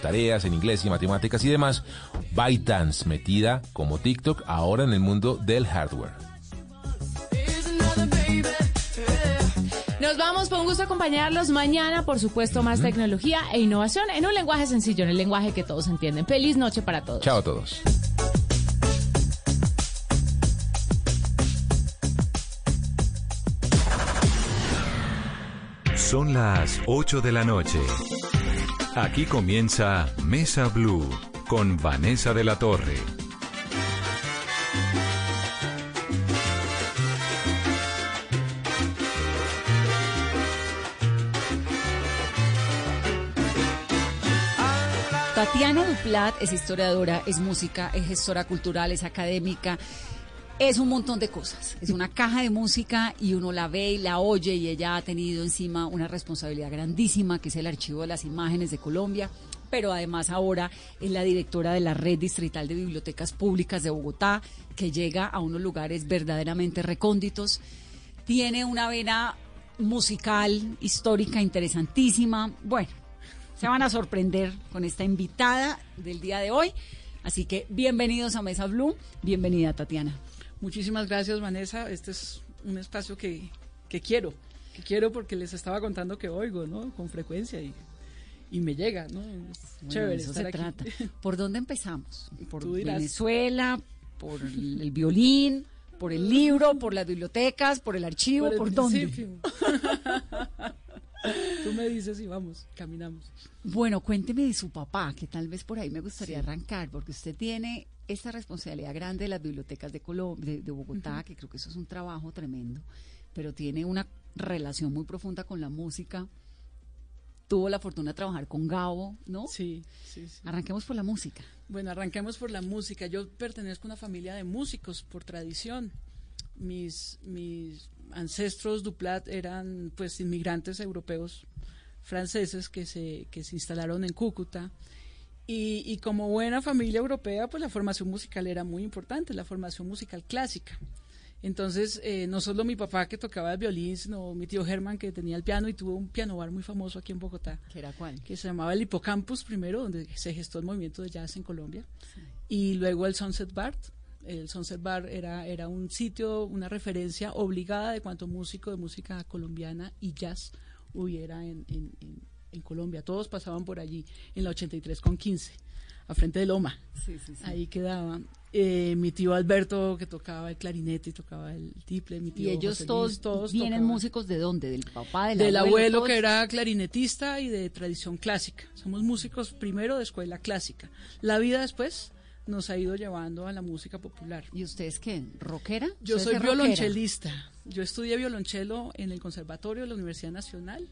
tareas en inglés y matemáticas y demás. ByteDance, metida como TikTok ahora en el mundo del hardware. Nos vamos, fue un gusto acompañarlos mañana, por supuesto, más tecnología e innovación en un lenguaje sencillo, en el lenguaje que todos entienden. Feliz noche para todos. Chao a todos. Son las 8 de la noche. Aquí comienza Mesa Blue con Vanessa de la Torre. Tatiana Duplat es historiadora, es música, es gestora cultural, es académica, es un montón de cosas. Es una caja de música y uno la ve y la oye y ella ha tenido encima una responsabilidad grandísima que es el archivo de las imágenes de Colombia. Pero además ahora es la directora de la Red Distrital de Bibliotecas Públicas de Bogotá, que llega a unos lugares verdaderamente recónditos. Tiene una vena musical, histórica, interesantísima. Bueno, se van a sorprender con esta invitada del día de hoy. Así que bienvenidos a Mesa Blue. Bienvenida, Tatiana. Muchísimas gracias, Vanessa. Este es un espacio que, que quiero, que quiero porque les estaba contando que oigo, ¿no? Con frecuencia y, y me llega, ¿no? Es Bueno, chévere eso estar se aquí. trata. ¿Por dónde empezamos? ¿Por. Venezuela? ¿Por el, el violín? ¿Por el libro? ¿Por las bibliotecas? ¿por el archivo? Por ¿Por, el dónde? principio. Tú me dices y vamos, caminamos. Bueno, cuénteme de su papá, que tal vez por ahí me gustaría arrancar, porque usted tiene esta responsabilidad grande de las bibliotecas de, Colombia, de, de Bogotá, que creo que eso es un trabajo tremendo, pero tiene una relación muy profunda con la música. Tuvo la fortuna de trabajar con Gabo, ¿no? Sí, sí, sí. Arranquemos por la música. Bueno, arranquemos por la música. Yo pertenezco a una familia de músicos por tradición. Mis, mis ancestros Duplat eran pues inmigrantes europeos franceses que se, que se instalaron en Cúcuta. Y, y como buena familia europea, pues la formación musical era muy importante, la formación musical clásica. Entonces, eh, no solo mi papá que tocaba el violín, sino mi tío Germán que tenía el piano y tuvo un piano bar muy famoso aquí en Bogotá ¿Qué era cuál? que se llamaba el Hipocampus primero, donde se gestó el movimiento de jazz en Colombia, y luego el Sunset Bar. El Sunset Bar era, era un sitio, una referencia obligada de cuanto músico de música colombiana y jazz hubiera en, en, en- en Colombia. Todos pasaban por allí, en la 83 con 15, a frente de Loma. Sí, sí, sí. Ahí quedaba. Eh, mi tío Alberto, que tocaba el clarinete y tocaba el tiple. Mi tío Y ellos José todos, Luis, todos vienen tocaban músicos de dónde? Del papá, del, del abuelo todos? que era clarinetista y de tradición clásica. Somos músicos primero de escuela clásica. La vida después nos ha ido llevando a la música popular. ¿Y ustedes qué? ¿Rockera? Yo ¿Usted soy rockera? violonchelista. Yo estudié violonchelo en el Conservatorio de la Universidad Nacional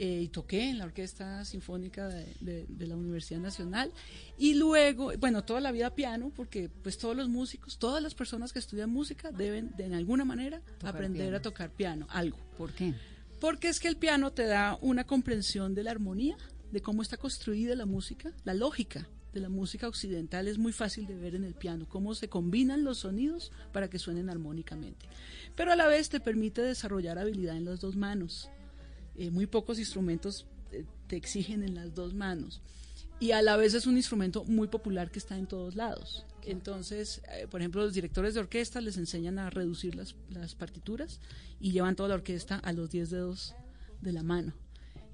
eh, y toqué en la Orquesta Sinfónica de, de- de la Universidad Nacional. Y luego, bueno, toda la vida piano, porque pues todos los músicos, todas las personas que estudian música deben de en alguna manera Tocar aprender piano. a tocar piano, algo. ¿Por qué? Porque es que el piano te da una comprensión de la armonía, de cómo está construida la música, la lógica de la música occidental es muy fácil de ver en el piano, cómo se combinan los sonidos para que suenen armónicamente. Pero a la vez te permite desarrollar habilidad en las dos manos. Eh, muy pocos instrumentos eh, te exigen en las dos manos. Y a la vez es un instrumento muy popular que está en todos lados. Entonces, eh, por ejemplo, los directores de orquesta les enseñan a reducir las, las partituras y llevan toda la orquesta a los 10 dedos de la mano.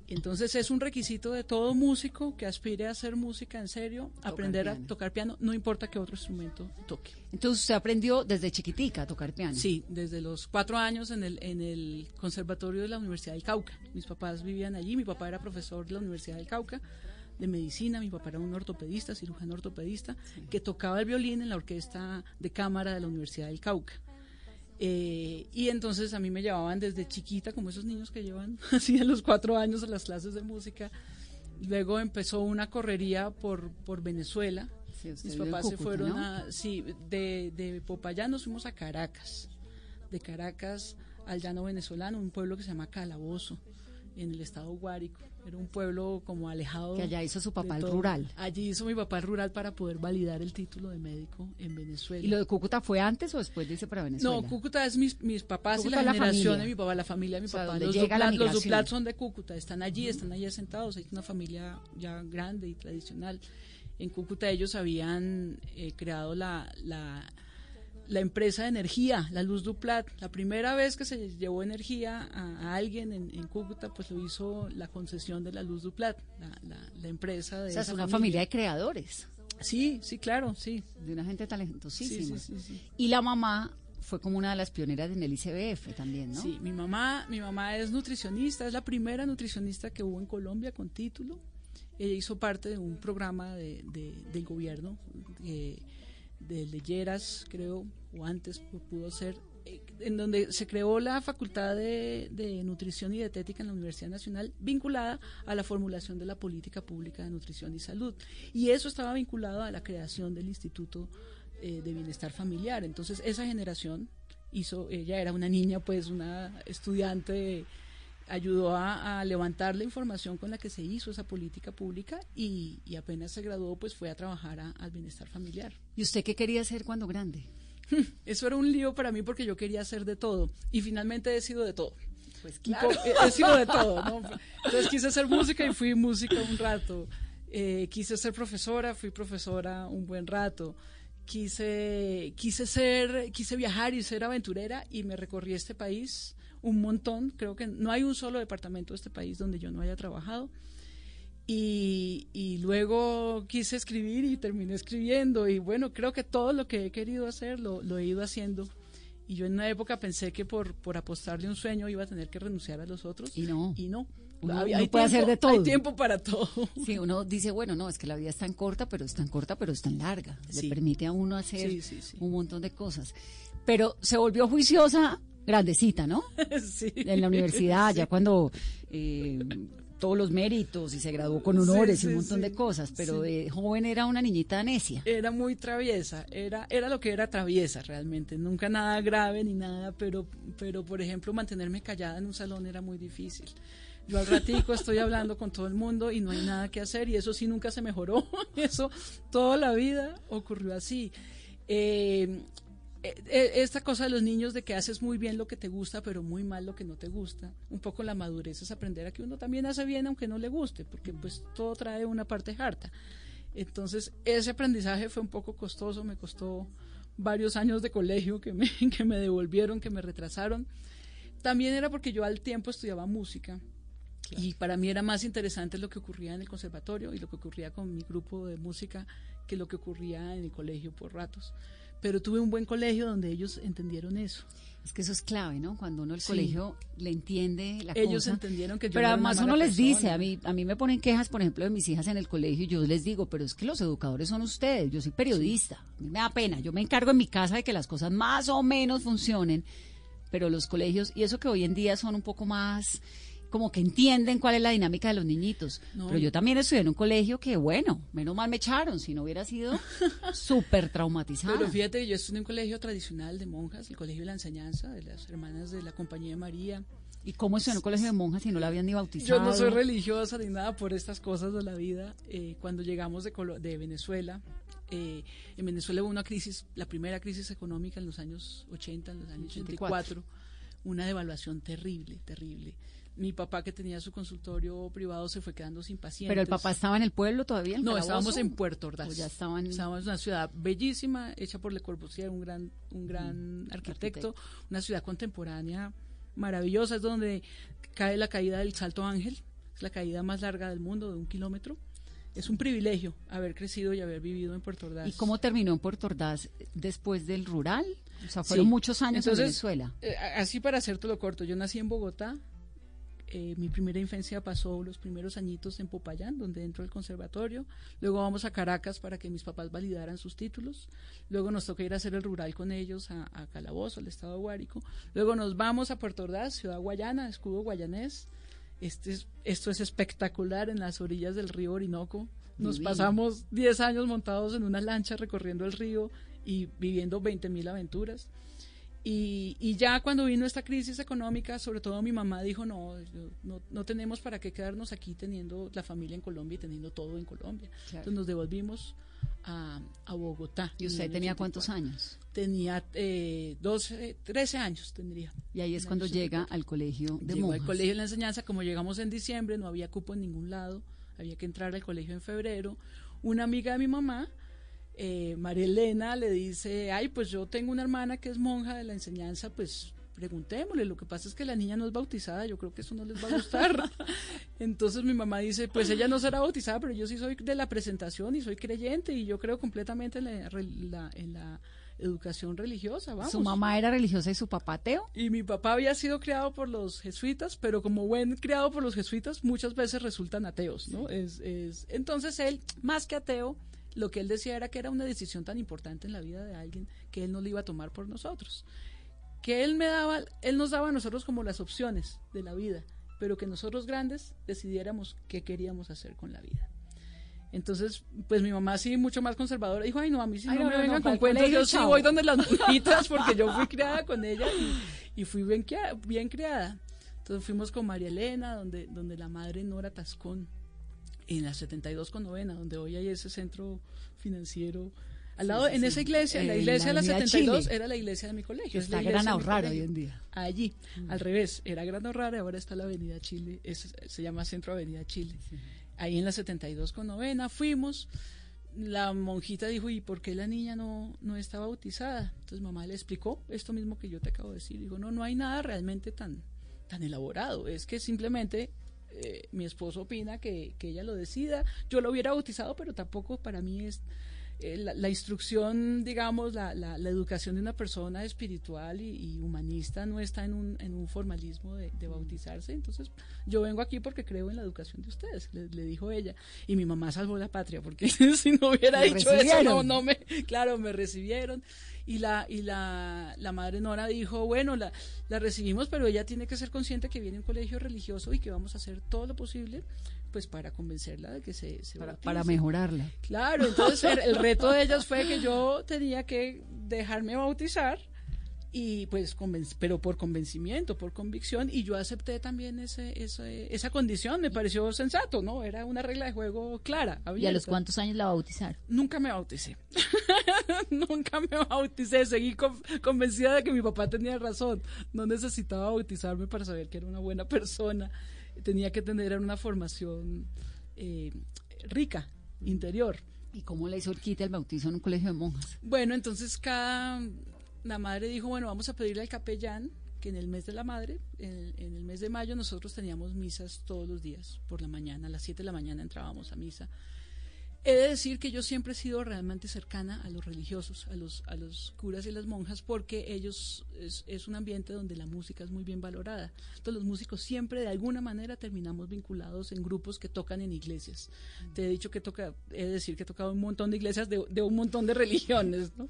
Entonces es un requisito de todo músico que aspire a hacer música en serio, aprender piano. a tocar piano, no importa qué otro instrumento toque. Entonces usted aprendió desde chiquitica a tocar piano. Sí, desde los cuatro años en el, en el Conservatorio de la Universidad del Cauca. Mis papás vivían allí, mi papá era profesor de la Universidad del Cauca de medicina, mi papá era un ortopedista, cirujano ortopedista, que tocaba el violín en la orquesta de cámara de la Universidad del Cauca. Eh, y entonces a mí me llevaban desde chiquita, como esos niños que llevan así a los cuatro años a las clases de música. Luego empezó una correría por, por Venezuela. Sí, Mis papás se fueron ¿no? a, sí, de, de Popayán nos fuimos a Caracas. De Caracas al llano venezolano, un pueblo que se llama Calabozo, en el estado Guárico. Era un pueblo como alejado. Que allá hizo su papá el rural. Allí hizo mi papá el rural para poder validar el título de médico en Venezuela. ¿Y lo de Cúcuta fue antes o después de irse para Venezuela? No, Cúcuta es mis, mis papás Cúcuta y la, generación de mi papá, la familia de mi O sea, papá. Los Duplat, los migración. Duplat son de Cúcuta, están allí, están allí asentados. Hay una familia ya grande y tradicional. En Cúcuta ellos habían eh, creado la, la, la empresa de energía, la Luz Duplat. La primera vez que se llevó energía a, alguien en, en Cúcuta, pues lo hizo la concesión de la Luz Duplat, la, la, la empresa de O sea, es una familia de creadores, Sí, sí, claro, sí. de una gente Sí, talentosísima. sí, sí, sí. Y la mamá fue como una de las pioneras en el ICBF también, ¿no? Sí, mi mamá, mi mamá es nutricionista, es la primera nutricionista que hubo en Colombia con título. Ella hizo parte de un programa de, de- del gobierno, eh, de Leyeras, creo, o antes pu- pudo ser, eh, en donde se creó la Facultad de, de Nutrición y Dietética en la Universidad Nacional, vinculada a la formulación de la política pública de nutrición y salud. Y eso estaba vinculado a la creación del Instituto eh, de Bienestar Familiar. Entonces, esa generación hizo, ella era una niña, pues una estudiante, ayudó a, a levantar la información con la que se hizo esa política pública y, y apenas se graduó, pues fue a trabajar a- al bienestar familiar. ¿Y usted qué quería hacer cuando grande? Eso era un lío para mí porque yo quería hacer de todo y finalmente he sido de todo. Pues po- he, he sido de todo, ¿no? Entonces quise hacer música y fui música un rato. Eh, quise ser profesora, fui profesora un buen rato. Quise, quise ser, quise viajar y ser aventurera y me recorrí este país un montón. Creo que no hay un solo departamento de este país donde yo no haya trabajado. Y, y luego quise escribir y terminé escribiendo. Y bueno, creo que todo lo que he querido hacer lo, lo he ido haciendo. Y yo en una época pensé que por, por apostarle un sueño iba a tener que renunciar a los otros. Y no. Y no. Uno- Hay- uno hay puede hacer tiempo- de todo. Hay tiempo para todo. Sí, uno dice, bueno, no, es que la vida es tan corta, pero es tan corta, pero es tan larga. Sí. Le permite a uno hacer sí, sí. un montón de cosas. Pero se volvió juiciosa grandecita, ¿no? sí. En la universidad, Sí. ya cuando eh, todos los méritos y se graduó con honores Sí, y un montón de cosas, pero de joven era una niñita necia. Era muy traviesa, era, era lo que era traviesa realmente, nunca nada grave ni nada, pero, pero por ejemplo mantenerme callada en un salón era muy difícil. Yo al ratico estoy hablando con todo el mundo y no hay nada que hacer y eso sí nunca se mejoró, eso toda la vida ocurrió así. Eh, esta cosa de los niños de que haces muy bien lo que te gusta pero muy mal lo que no te gusta, un poco la madurez es aprender a que uno también hace bien aunque no le guste, porque pues todo trae una parte harta. Entonces, ese aprendizaje fue un poco costoso, me costó varios años de colegio que me, que me devolvieron, que me retrasaron. También era porque yo al tiempo estudiaba música y para mí era más interesante lo que ocurría en el conservatorio y lo que ocurría con mi grupo de música que lo que ocurría en el colegio por ratos. Pero tuve un buen colegio donde ellos entendieron eso. Es que eso es clave, ¿no? Cuando uno el Sí. colegio le entiende la Ellos cosa. entendieron que yo Pero no además uno les dice, a mí, a mí me ponen quejas, por ejemplo, de mis hijas en el colegio y yo les digo, pero es que los educadores son ustedes, yo soy periodista, a mí me da pena, yo me encargo en mi casa de que las cosas más o menos funcionen, pero los colegios, y eso que hoy en día son un poco más como que entienden cuál es la dinámica de los niñitos. No. Pero yo también estudié en un colegio que, bueno, menos mal me echaron, si no hubiera sido súper traumatizada. Pero fíjate que yo estudié en un colegio tradicional de monjas, el Colegio de la Enseñanza, de las hermanas de la Compañía de María. ¿Y cómo estudió en un colegio de monjas si no la habían ni Yo bautizado? no soy religiosa ni nada por estas cosas de la vida. Eh, cuando llegamos de, Colo- de Venezuela, eh, en Venezuela hubo una crisis, la primera crisis económica en los años 80, en los años 84, una devaluación terrible, terrible. Mi papá que tenía su consultorio privado se fue quedando sin pacientes. Pero el papá estaba en el pueblo todavía. No, Calabozo? estábamos en Puerto Ordaz. O ya estaban- Estábamos en una ciudad bellísima, hecha por Le Corbusier, un gran, un gran arquitecto, arquitecto. una ciudad contemporánea maravillosa, es donde cae la caída del Salto Ángel, es la caída más larga del mundo, de un kilómetro. Es un privilegio haber crecido y haber vivido en Puerto Ordaz. ¿Y cómo terminó en Puerto Ordaz después del rural? O sea, fueron Sí. muchos años Entonces, en Venezuela. eh, así para hacértelo corto, yo nací en Bogotá. Eh, mi primera infancia pasó los primeros añitos en Popayán, donde entro al conservatorio. Luego vamos a Caracas para que mis papás validaran sus títulos. Luego nos toca ir a hacer el rural con ellos a, a Calabozo, al estado de Guárico. Luego nos vamos a Puerto Ordaz, ciudad guayana, escudo guayanés. Este es- esto es espectacular en las orillas del río Orinoco. Nos Divino. pasamos 10 años montados en una lancha recorriendo el río y viviendo 20 mil aventuras. Y, y ya cuando vino esta crisis económica, sobre todo mi mamá dijo, no, no, no tenemos para qué quedarnos aquí teniendo la familia en Colombia y teniendo todo en Colombia. Claro. Entonces nos devolvimos a, a Bogotá. ¿Y usted tenía 84. cuántos años? Tenía eh, 12, 13 años tendría. Y ahí es cuando llega 84. al colegio de Llegó monjas. al colegio de la enseñanza, como llegamos en diciembre, no había cupo en ningún lado, había que entrar al colegio en febrero. Una amiga de mi mamá, eh, María Elena, le dice, ay, pues yo tengo una hermana que es monja de la enseñanza, pues preguntémosle, lo que pasa es que la niña no es bautizada, yo creo que eso no les va a gustar. Entonces mi mamá dice, pues ella no será bautizada, pero yo sí soy de la presentación y soy creyente y yo creo completamente en la, re- la- en la educación religiosa, vamos. Su mamá era religiosa y su papá ateo. Y mi papá había sido criado por los jesuitas, pero como buen criado por los jesuitas, muchas veces resultan ateos, ¿no? Es, es, entonces él, más que ateo, lo que él decía era que era una decisión tan importante en la vida de alguien que él no la iba a tomar por nosotros. Que él me daba, él nos daba a nosotros como las opciones de la vida, pero que nosotros grandes decidiéramos qué queríamos hacer con la vida. Entonces, pues mi mamá sí, mucho más conservadora, dijo, ay no, a mí sí Ay, no, no, me no, vengan no, con cuentos, yo sí chao". voy donde las monjitas porque yo fui criada con ella y, y fui bien, bien criada. Entonces fuimos con María Elena, donde, donde la madre Nora Tascón, en la 72 con novena, donde hoy hay ese centro financiero. Al lado, sí, en sí. esa iglesia, en la iglesia de la la Avenida 72, Chile. era la iglesia de mi colegio. Que es la está iglesia Gran de colegio. hoy en día. Allí, al revés, era Gran Ahorrado y ahora está la Avenida Chile, es- se llama Centro Avenida Chile. Ahí en la 72 con novena fuimos. La monjita dijo, ¿y por qué la niña no, no está bautizada? Entonces mamá le explicó esto mismo que yo te acabo de decir. Dijo, no, no hay nada realmente tan, tan elaborado. Es que simplemente eh, mi esposo opina que, que ella lo decida. Yo lo hubiera bautizado, pero tampoco para mí es eh, la, la instrucción, digamos, la, la, la educación de una persona espiritual y, y humanista no está en un, en un formalismo de, de bautizarse. Entonces, yo vengo aquí porque creo en la educación de ustedes, le, le dijo ella. Y mi mamá salvó la patria, porque si no hubiera Me dicho eso, no, no me, claro, me recibieron. Y la, y la, la madre Nora dijo, bueno, la, la recibimos, pero ella tiene que ser consciente que viene un colegio religioso y que vamos a hacer todo lo posible pues para convencerla de que se, se Para, bautice". para mejorarla. Claro, entonces el, el reto de ellas fue que yo tenía que dejarme bautizar y pues pero por convencimiento, por convicción y yo acepté también ese, ese- esa condición, me pareció sensato, ¿no? Era una regla de juego clara. ¿Y a los cuántos años la bautizaron? Nunca me bauticé. Nunca me bauticé. Seguí con- convencida de que mi papá tenía razón. No necesitaba bautizarme para saber que era una buena persona. Tenía que tener una formación eh, rica, interior. ¿Y cómo le hizo el quite el bautizo en un colegio de monjas? Bueno, entonces cada la madre dijo, bueno, vamos a pedirle al capellán que en el mes de la madre, en el, en el mes de mayo, nosotros teníamos misas todos los días, por la mañana, a las 7 de la mañana entrábamos a misa. He de decir que yo siempre he sido realmente cercana a los religiosos, a los, a los curas y las monjas, porque ellos es, un ambiente donde la música es muy bien valorada. Entonces los músicos siempre de alguna manera terminamos vinculados en grupos que tocan en iglesias. Te he dicho que toca, he de decir que he tocado un montón de iglesias de, de un montón de religiones, ¿no?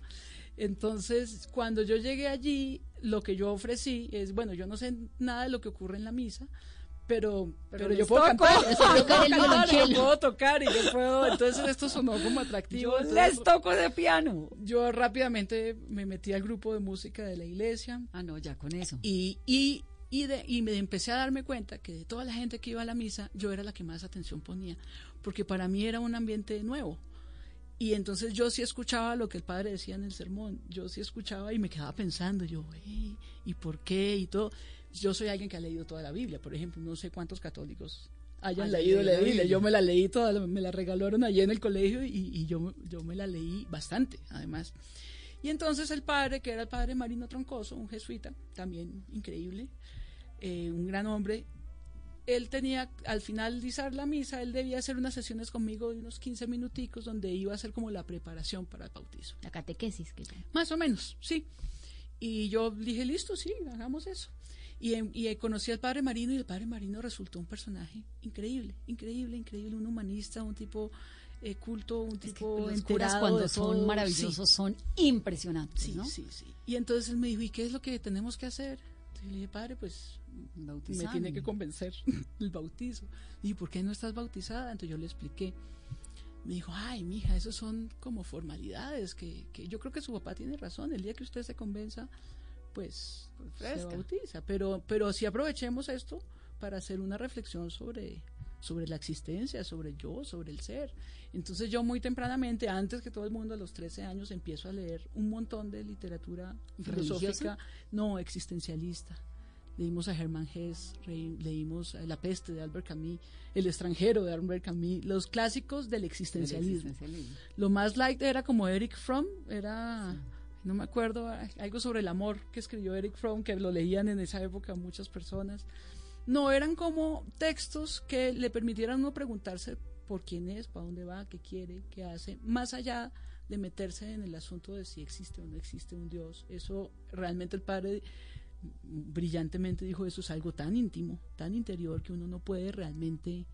Entonces, cuando yo llegué allí, lo que yo ofrecí es, bueno, yo no sé nada de lo que ocurre en la misa, pero, pero, yo les puedo toco. cantar, yo puedo cantar, yo puedo tocar y yo puedo, entonces esto sonó como atractivo. entonces, toco de piano. yo rápidamente me metí al grupo de música de la iglesia Ah, no, ya con eso. y, y, y, de- y me empecé a darme cuenta que de toda la gente que iba a la misa, yo era la que más atención ponía, porque para mí era un ambiente nuevo. Y entonces yo sí escuchaba lo que el padre decía en el sermón, yo sí escuchaba y me quedaba pensando, yo, "Ey, ¿y por qué? Y todo. Yo soy alguien que ha leído toda la Biblia, por ejemplo, no sé cuántos católicos hayan leído leído la Biblia. Biblia. Yo me la leí toda, me la regalaron allí en el colegio y, y yo, yo me la leí bastante, además. Y entonces el padre, que era el padre Marino Troncoso, un jesuita, también increíble, eh, un gran hombre, él tenía, al finalizar la misa, él debía hacer unas sesiones conmigo de unos 15 minuticos donde iba a hacer como la preparación para el bautizo. La catequesis. Que. Más o menos, sí. Y yo dije, listo, sí, hagamos eso. Y, em- y conocí al padre Marino y el padre Marino resultó un personaje increíble, increíble, increíble, un humanista, un tipo eh, culto, un Es que tipo los curas cuando de son maravillosos Sí. son impresionantes, Sí, ¿no? sí, sí. Y entonces él me dijo, ¿y qué es lo que tenemos que hacer? Entonces le dije, padre, pues me Bautizarme. tiene que convencer el bautizo. Y ¿por qué no estás bautizada? Entonces yo le expliqué. Me dijo, ay, mija, esos son como formalidades que, que yo creo que su papá tiene razón. El día que usted se convenza, pues se Fresca. bautiza. Pero, pero sí aprovechemos esto para hacer una reflexión sobre, sobre la existencia, sobre yo, sobre el ser. Entonces yo muy tempranamente, antes que todo el mundo, a los 13 años, empiezo a leer un montón de literatura filosófica, no existencialista. Leímos a Hermann Hesse, leímos La peste de Albert Camus, El extranjero de Albert Camus, los clásicos del existencialismo. existencialismo. Lo más light era como Eric Fromm, era, no me acuerdo, algo sobre el amor que escribió Eric Fromm, que lo leían en esa época muchas personas. No, eran como textos que le permitieran uno preguntarse por quién es, para dónde va, qué quiere, qué hace, más allá de meterse en el asunto de si existe o no existe un Dios. Eso realmente el padre brillantemente dijo, eso es algo tan íntimo, tan interior, que uno no puede realmente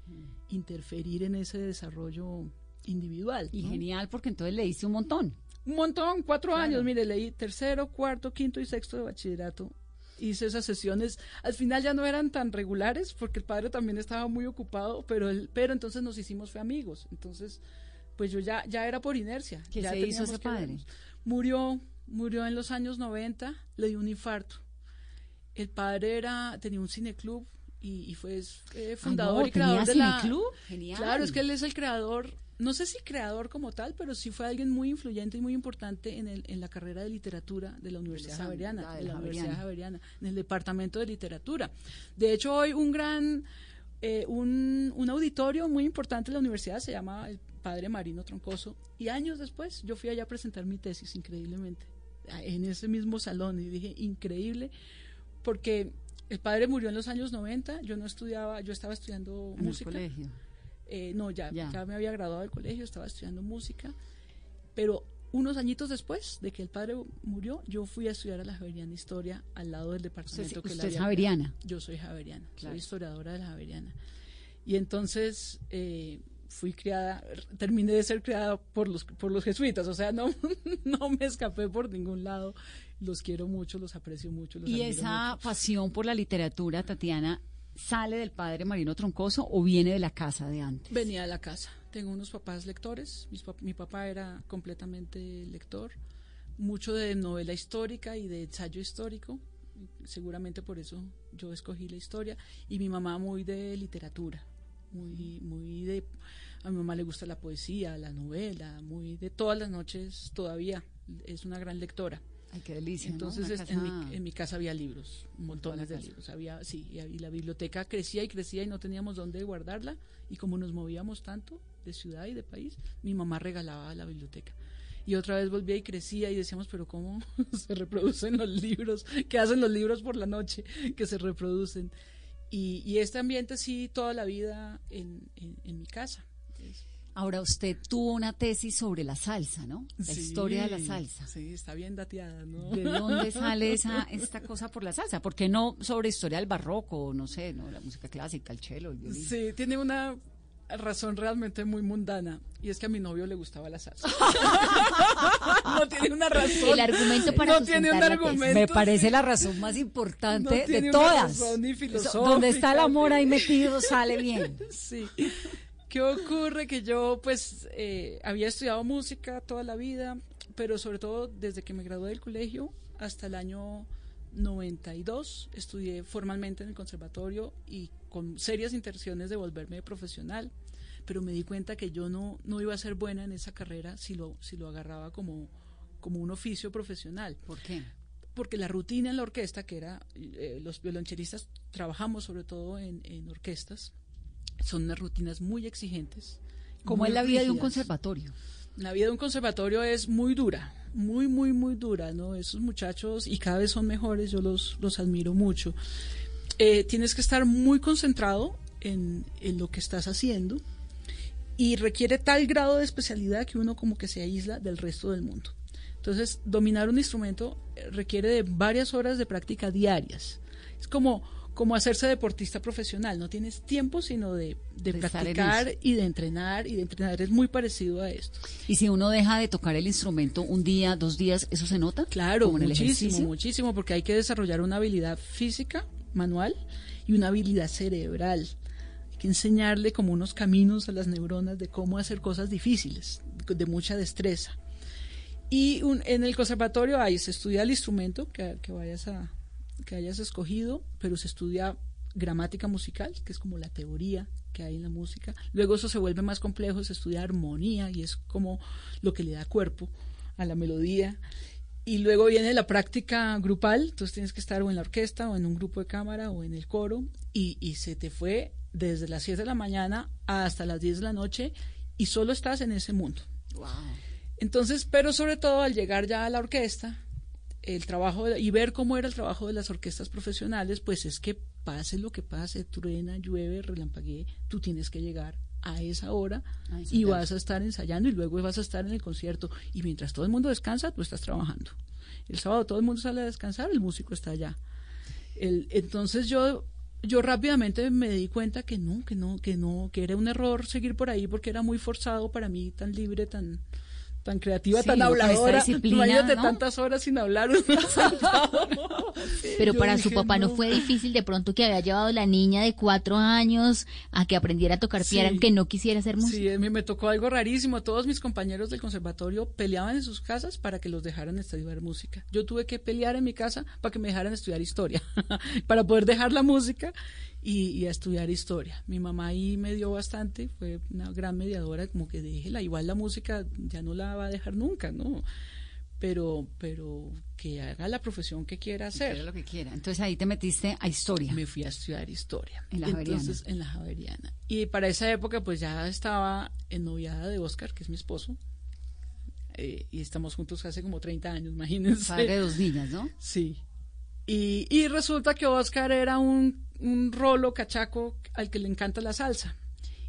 interferir en ese desarrollo individual. Y ¿no? genial porque entonces leíste un montón. Un montón, cuatro Claro. años, mire, leí tercero, cuarto, quinto y sexto de bachillerato. Hice esas sesiones, al final ya no eran tan regulares porque el padre también estaba muy ocupado, pero él, pero entonces nos hicimos fue amigos. Entonces, pues yo ya, ya era por inercia. ¿Qué ya se hizo ese padre? Murió, murió en los años 90, le dio un infarto. El padre era, tenía un cineclub y, y fue eh, fundador no, y creador ¿tenía de la... Genial. Claro, es que él es el creador, no sé si creador como tal, pero sí fue alguien muy influyente y muy importante en, el, en la carrera de literatura de la Universidad Javeriana, la de la Universidad Javeriana. En el departamento de literatura. De hecho, hoy un gran, eh, un, un auditorio muy importante de la universidad se llama el Padre Marino Troncoso, y años después yo fui allá a presentar mi tesis, increíblemente, en ese mismo salón, y dije, increíble, porque el padre murió en los años 90, yo no estudiaba, yo estaba estudiando en el música. colegio. Eh, no, ya, Ya. ya. me había graduado del colegio, estaba estudiando música, pero unos añitos después de que el padre murió, yo fui a estudiar a la Javeriana Historia al lado del Usted, departamento que usted la es javeriana. Yo soy javeriana, Claro. soy historiadora de la Javeriana. Y entonces eh, fui criada, terminé de ser criada por los, por los jesuitas, o sea, no, no me escapé por ningún lado. Los quiero mucho, los aprecio mucho. Los ¿Y esa mucho. pasión por la literatura, Tatiana, sale del padre Marino Troncoso o viene de la casa de antes? Venía de la casa. Tengo unos papás lectores. Mi papá era completamente lector. Mucho de novela histórica y de ensayo histórico. Seguramente por eso yo escogí la historia. Y mi mamá muy de literatura. Muy, muy de. A mi mamá le gusta la poesía, la novela, muy de todas las noches todavía. Es una gran lectora. Ay, qué delicia. ¿no? Entonces en, casa- mi, en mi casa había libros, montones de casa. libros. Había, sí, y, y la biblioteca crecía y crecía y no teníamos dónde guardarla. Y como nos movíamos tanto de ciudad y de país, mi mamá regalaba la biblioteca. Y otra vez volvía y crecía y decíamos, pero ¿cómo se reproducen los libros? ¿Qué hacen los libros por la noche que se reproducen? Y, y este ambiente sí, toda la vida en, en, en mi casa. Ahora, usted tuvo una tesis sobre la salsa, ¿no? La Sí, historia de la salsa. Sí, está bien dateada, ¿no? ¿De dónde sale esa esta cosa por la salsa? ¿Por qué no sobre historia del barroco, no sé, no la música clásica, el violín? Sí, tiene una razón realmente muy mundana y es que a mi novio le gustaba la salsa. no tiene una razón. El argumento para no tiene un argumento. Me parece la razón más importante No tiene de una todas. razón ni Eso, filosófica, Donde está el amor ahí metido sale bien. Sí. ¿Qué ocurre? Que yo pues eh, había estudiado música toda la vida, pero sobre todo desde que me gradué del colegio hasta el año 92 estudié formalmente en el conservatorio y con serias intenciones de volverme profesional, pero me di cuenta que yo no, no iba a ser buena en esa carrera si lo, si lo agarraba como, como un oficio profesional ¿Por qué? porque la rutina en la orquesta, que era, eh, los violonchelistas trabajamos sobre todo en, en orquestas, son unas rutinas muy exigentes. ¿Cómo muy es la vida de un conservatorio? La vida de un conservatorio es muy dura, muy, muy, muy dura, ¿no? Esos muchachos, y cada vez son mejores, yo los, los admiro mucho. Eh, tienes que estar muy concentrado en, en lo que estás haciendo y requiere tal grado de especialidad que uno como que se aísla del resto del mundo. Entonces, dominar un instrumento eh, requiere de varias horas de práctica diarias. Es como, como hacerse deportista profesional, no tienes tiempo sino de, practicar y de entrenar y de entrenar. Es muy parecido a esto. Y si uno deja de tocar el instrumento un día, dos días, ¿eso se nota? Claro, Como en el muchísimo, muchísimo, porque hay que desarrollar una habilidad física, manual, y una habilidad cerebral. Hay que enseñarle como unos caminos a las neuronas de cómo hacer cosas difíciles, de mucha destreza. Y un- en el conservatorio ahí se estudia el instrumento que, que vayas a que hayas escogido, pero se estudia gramática musical, que es como la teoría que hay en la música. Luego eso se vuelve más complejo, se estudia armonía y es como lo que le da cuerpo a la melodía. Y luego viene la práctica grupal, entonces tienes que estar o en la orquesta o en un grupo de cámara o en el coro y, y se te fue desde las 7 de la mañana hasta las 10 de la noche y solo estás en ese mundo. Entonces, pero sobre todo al llegar ya a la orquesta, el trabajo de- y ver cómo era el trabajo de las orquestas profesionales, pues es que pase lo que pase, truena, llueve, relampaguee, tú tienes que llegar a esa hora A y vas a estar ensayando y luego vas a estar en el concierto y mientras todo el mundo descansa, tú estás trabajando. El sábado todo el mundo sale a descansar, el músico está allá. El- entonces yo yo rápidamente me di cuenta que no, que no, que no, que era un error seguir por ahí porque era muy forzado para mí, tan libre, tan tan creativa, Sí, tan habladora. Imagínate ¿no? tantas horas sin hablar. Pero para su papá no. no. fue difícil de pronto que había llevado la niña de cuatro años a que aprendiera a tocar Sí. piano, que no quisiera hacer música. Sí, a mí me tocó algo rarísimo. Todos mis compañeros del conservatorio peleaban en sus casas para que los dejaran estudiar música. Yo tuve que pelear en mi casa para que me dejaran estudiar historia, para poder dejar la música y, y a estudiar historia. Mi mamá ahí me dio bastante, fue una gran mediadora, como que déjela, igual la música ya no la va a dejar nunca, ¿no? Pero, pero que haga la profesión que quiera hacer. Hacer lo que quiera. Entonces ahí te metiste a historia. Me fui a estudiar historia. En la Javeriana. Entonces, en la Javeriana. Y para esa época, pues ya estaba ennoviada de Oscar, que es mi esposo. Eh, y estamos juntos hace como 30 años, imagínense. Padre de dos niñas, ¿no? Sí. Y, y resulta que Oscar era un, un rolo cachaco al que le encanta la salsa.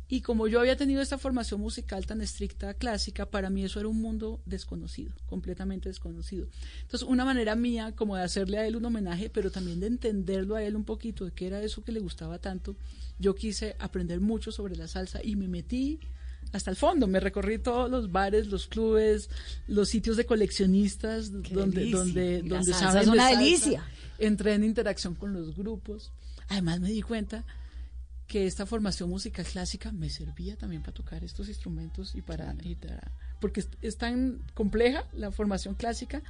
Y como yo había tenido esta formación musical tan estricta, clásica, para mí eso era un mundo desconocido, completamente desconocido. Entonces, una manera mía como de hacerle a él un homenaje, pero también de entenderlo a él un poquito, de qué era eso que le gustaba tanto, yo quise aprender mucho sobre la salsa y me metí hasta el fondo. Me recorrí todos los bares, los clubes, los sitios de coleccionistas, Qué donde, delicia. donde, la donde salsa saben es de una salsa. Entré en interacción con los grupos. Además me di cuenta que esta formación musical clásica me servía también para tocar estos instrumentos y para, y para- porque es, es tan compleja la formación clásica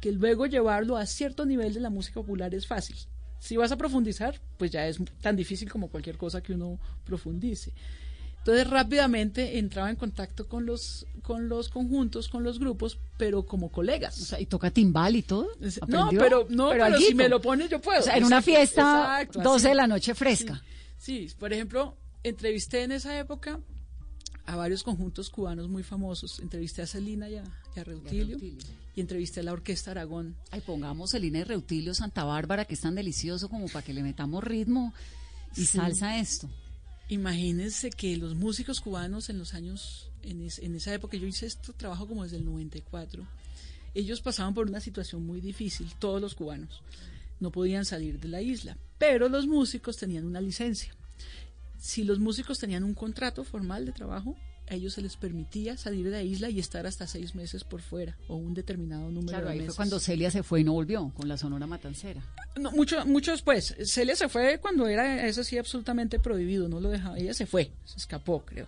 que luego llevarlo a cierto nivel de la música popular es fácil. Si vas a profundizar, pues ya es tan difícil como cualquier cosa que uno profundice. Entonces rápidamente entraba en contacto con los con los conjuntos, con los grupos, pero como colegas. O sea, y toca timbal y todo. Es- No, pero, no, pero, si me lo pones yo puedo. O sea, en una fiesta, exacto, 12 así. de la noche fresca. Sí, sí, por ejemplo, entrevisté en esa época a varios conjuntos cubanos muy famosos. Entrevisté a Celina y a, y a Reutilio, y entrevisté a la Orquesta Aragón. Ay, pongamos Celina y Reutilio Santa Bárbara, que es tan delicioso como para que le metamos ritmo y Sí. salsa a esto. Imagínense que los músicos cubanos en los años, en, es- en esa época, yo hice este trabajo como desde el 94, ellos pasaban por una situación muy difícil, todos los cubanos. No podían salir de la isla, pero los músicos tenían una licencia. Si los músicos tenían un contrato formal de trabajo, a ellos se les permitía salir de la isla y estar hasta seis meses por fuera o un determinado número Claro, de ahí meses. fue cuando Celia se fue y no volvió con la Sonora Matancera. No, mucho, mucho después. Celia se fue cuando era eso sí absolutamente prohibido, no lo dejaba. Ella se fue, se escapó, creo.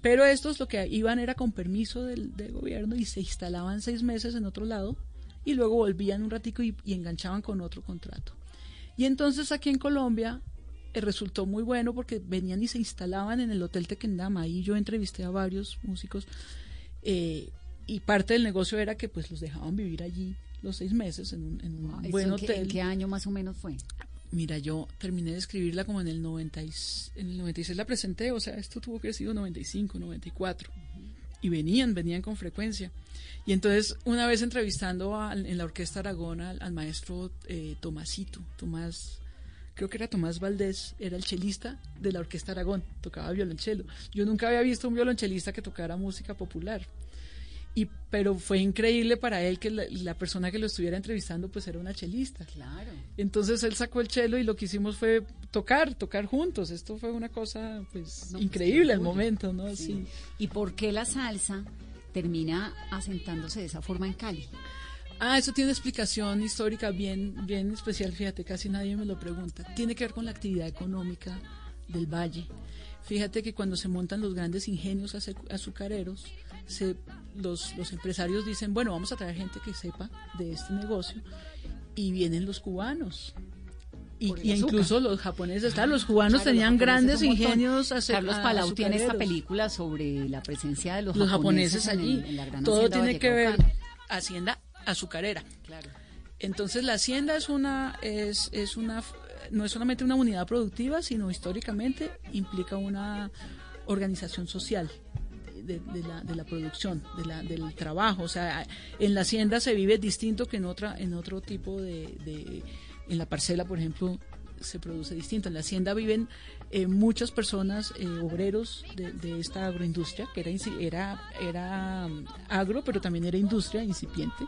Pero estos lo que iban era con permiso del, del gobierno y se instalaban seis meses en otro lado y luego volvían un ratico y, y enganchaban con otro contrato. Y entonces aquí en Colombia resultó muy bueno porque venían y se instalaban en el Hotel Tequendama. Ahí yo entrevisté a varios músicos eh, y parte del negocio era que pues los dejaban vivir allí los seis meses en un, en un Ah, ¿esto buen en hotel. qué, en qué año más o menos fue? Mira, yo terminé de escribirla como en el 90 y- en el 96 la presenté, o sea, esto tuvo que haber sido 95, 94. Y venían, venían con frecuencia. Y entonces, una vez entrevistando a- en la Orquesta Aragón al, al maestro eh, Tomasito, Tomás, creo que era Tomás Valdés, era el chelista de la Orquesta Aragón, tocaba violonchelo. Yo nunca había visto un violonchelista que tocara música popular. Y, pero fue increíble para él que la, la persona que lo estuviera entrevistando pues era una chelista. Claro. Entonces él sacó el chelo y lo que hicimos fue tocar, tocar juntos. Esto fue una cosa pues No, pues, increíble qué al momento, ¿no? Sí. Sí. ¿Y por qué la salsa termina asentándose de esa forma en Cali? Ah, eso tiene una explicación histórica bien, bien especial, fíjate, casi nadie me lo pregunta. Tiene que ver con la actividad económica del valle. Fíjate que cuando se montan los grandes ingenios azu- azucareros, se, los, los empresarios dicen, bueno, vamos a traer gente que sepa de este negocio y vienen los cubanos. Y, y incluso los japoneses, claro, los cubanos Claro, tenían los japoneses grandes ingenios azu- Carlos Palau tiene esta película sobre la presencia de los, Los japoneses en el- allí. en la gran Todo tiene que ver hacienda azucarera. Claro. Entonces la hacienda es una es, es una no es solamente una unidad productiva, sino históricamente implica una organización social de, de la, de la producción, de la, del trabajo. O sea, en la hacienda se vive distinto que en otra en otro tipo de, de- en la parcela, por ejemplo, se produce distinto. En la hacienda viven eh, muchas personas, eh, obreros de, de esta agroindustria, que era, era, era mm, agro, pero también era industria incipiente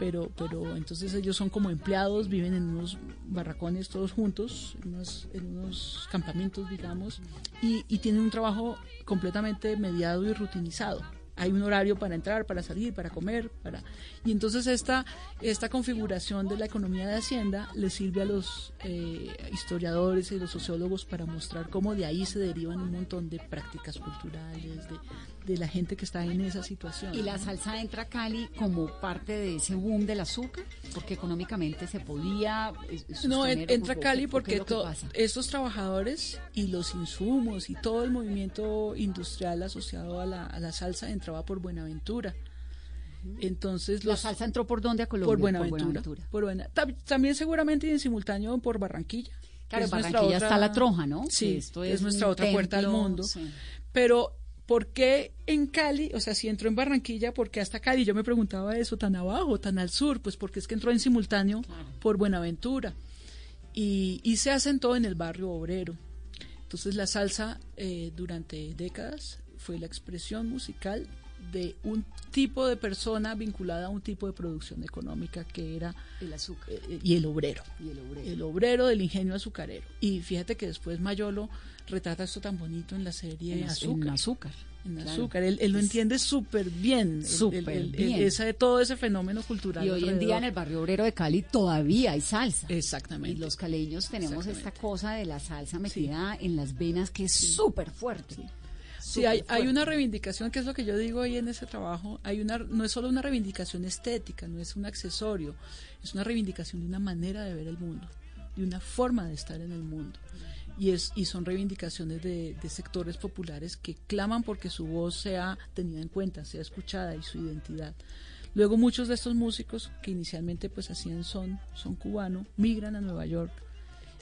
pero pero entonces ellos son como empleados, viven en unos barracones todos juntos, en unos campamentos, digamos, y, y tienen un trabajo completamente mediado y rutinizado. Hay un horario para entrar, para salir, para comer, para y entonces esta esta configuración de la economía de hacienda le sirve a los eh, historiadores y los sociólogos para mostrar cómo de ahí se derivan un montón de prácticas culturales, de, de la gente que está en esa situación. Y la salsa entra a Cali como parte de ese boom del azúcar, porque económicamente se podía No, entra ¿o qué- Cali es porque estos trabajadores y los insumos y todo el movimiento industrial asociado a la, a la salsa entraba por Buenaventura. Entonces ¿La los salsa entró por dónde a Colombia? por Buenaventura. por también seguramente y en simultáneo por Barranquilla. Claro, es Barranquilla otra- está la troja, ¿no? Sí, esto es, es nuestra otra puerta al mundo. sí. Pero, ¿por qué en Cali? O sea, si entró en Barranquilla, ¿por qué hasta Cali? Yo me preguntaba eso, tan abajo, tan al sur, pues porque es que entró en simultáneo por Buenaventura. Y, y se asentó en el barrio obrero. Entonces la salsa eh, durante décadas fue la expresión musical de un tipo de persona vinculada a un tipo de producción económica que era El azúcar eh, y el obrero y el obrero. el obrero del ingenio azucarero. Y fíjate que después Mayolo retrata esto tan bonito en la serie En az- Azúcar. En azúcar. en claro. azúcar. Él, él lo entiende súper bien. Súper el- bien. ese- todo ese fenómeno cultural. Y hoy en día en el barrio obrero de Cali todavía hay salsa. Y Exactamente. los caleños tenemos esta cosa de la salsa metida en las venas que es súper fuerte. Sí, hay, Súper hay una reivindicación, que es lo que yo digo ahí en ese trabajo, hay una, no es solo una reivindicación estética, no es un accesorio, es una reivindicación de una manera de ver el mundo, de una forma de estar en el mundo. Y, es, y son reivindicaciones de, de sectores populares que claman porque su voz sea tenida en cuenta, sea escuchada y su identidad. Luego muchos de estos músicos que inicialmente pues hacían son, son cubano, migran a Nueva York.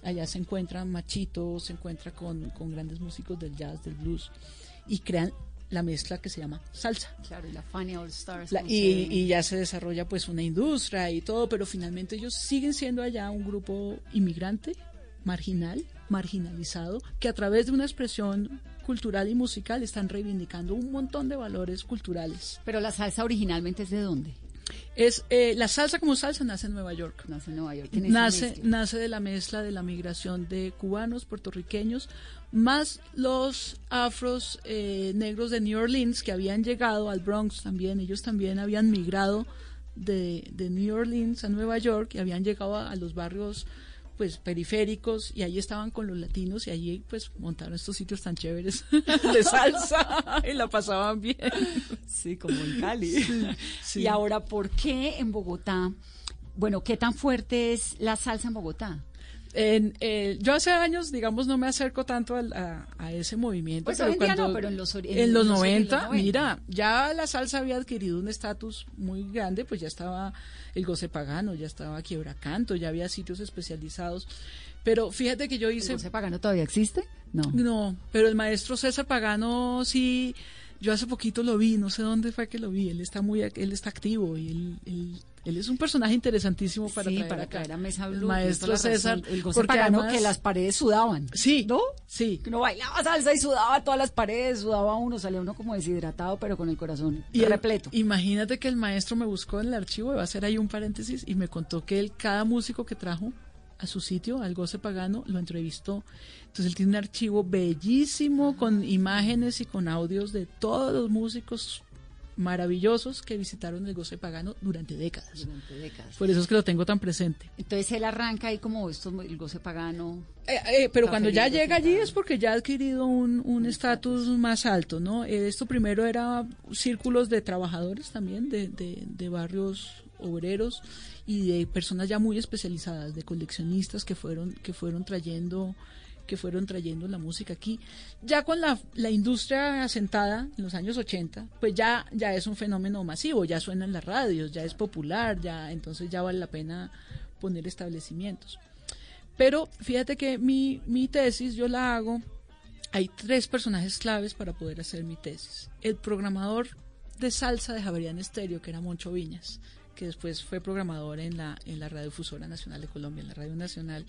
Allá se encuentran Machito, se encuentra con, con grandes músicos del jazz, del blues y crean la mezcla que se llama salsa. Claro, y la Fania All Stars. La- y, ya se desarrolla pues una industria y todo, pero finalmente ellos siguen siendo allá un grupo inmigrante, marginal, marginalizado, que a través de una expresión cultural y musical están reivindicando un montón de valores culturales. Pero la salsa originalmente es de dónde? Es eh, la salsa como salsa nace en Nueva York. Nace en Nueva York. Nace, nace de la mezcla de la migración de cubanos, puertorriqueños, más los afros eh, negros de New Orleans que habían llegado al Bronx también. Ellos también habían migrado de, de New Orleans a Nueva York y habían llegado a, a los barrios pues periféricos y ahí estaban con los latinos y allí pues montaron estos sitios tan chéveres de salsa y la pasaban bien. Sí, como en Cali. sí. Y ahora, ¿por qué en Bogotá? Bueno, ¿qué tan fuerte es la salsa en Bogotá? En, eh, yo hace años, digamos, no me acerco tanto al- a, a ese movimiento. Pues pero hoy en día no, pero en los en en los los- en los 90, 90. mira, ya la salsa había adquirido un estatus muy grande, pues ya estaba el goce pagano, ya estaba quiebra canto, ya había sitios especializados. Pero fíjate que yo hice... ¿El José Pagano todavía existe? No. No, pero el maestro César Pagano sí, yo hace poquito lo vi, no sé dónde fue que lo vi, él está muy, él está activo y él, él, él es un personaje interesantísimo para sí, traer para acá. traer a Mesa El Blue. maestro César, razón. El porque Pagano además- que las paredes sudaban. Sí, ¿No? Sí. Uno bailaba salsa y sudaba todas las paredes, sudaba uno, salía uno como deshidratado, pero con el corazón Y el- repleto. imagínate que el maestro me buscó en el archivo, va a hacer ahí un paréntesis, y me contó que él, cada músico que trajo a su sitio, al Goce Pagano, lo entrevistó. Entonces él tiene un archivo bellísimo con imágenes y con audios de todos los músicos maravillosos que visitaron el goce pagano durante décadas. Durante décadas. Por eso es que lo tengo tan presente. Entonces él arranca ahí como esto, el goce pagano. Eh, eh, pero cuando ya llega allí es porque ya ha adquirido un un estatus más alto, ¿no? Eh, esto primero era círculos de trabajadores también, de, de, de barrios obreros y de personas ya muy especializadas, de coleccionistas que fueron, que fueron trayendo que fueron trayendo la música aquí. Ya con la, la industria asentada en los años 80, pues ya, ya es un fenómeno masivo, ya suena en las radios, ya es popular, ya entonces ya vale la pena poner establecimientos. Pero fíjate que mi, mi tesis yo la hago, hay tres personajes claves para poder hacer mi tesis. El programador de salsa de Javerian Estéreo, que era Moncho Viñas, que después fue programador en la, en la Radiodifusora Nacional de Colombia, en la Radio Nacional.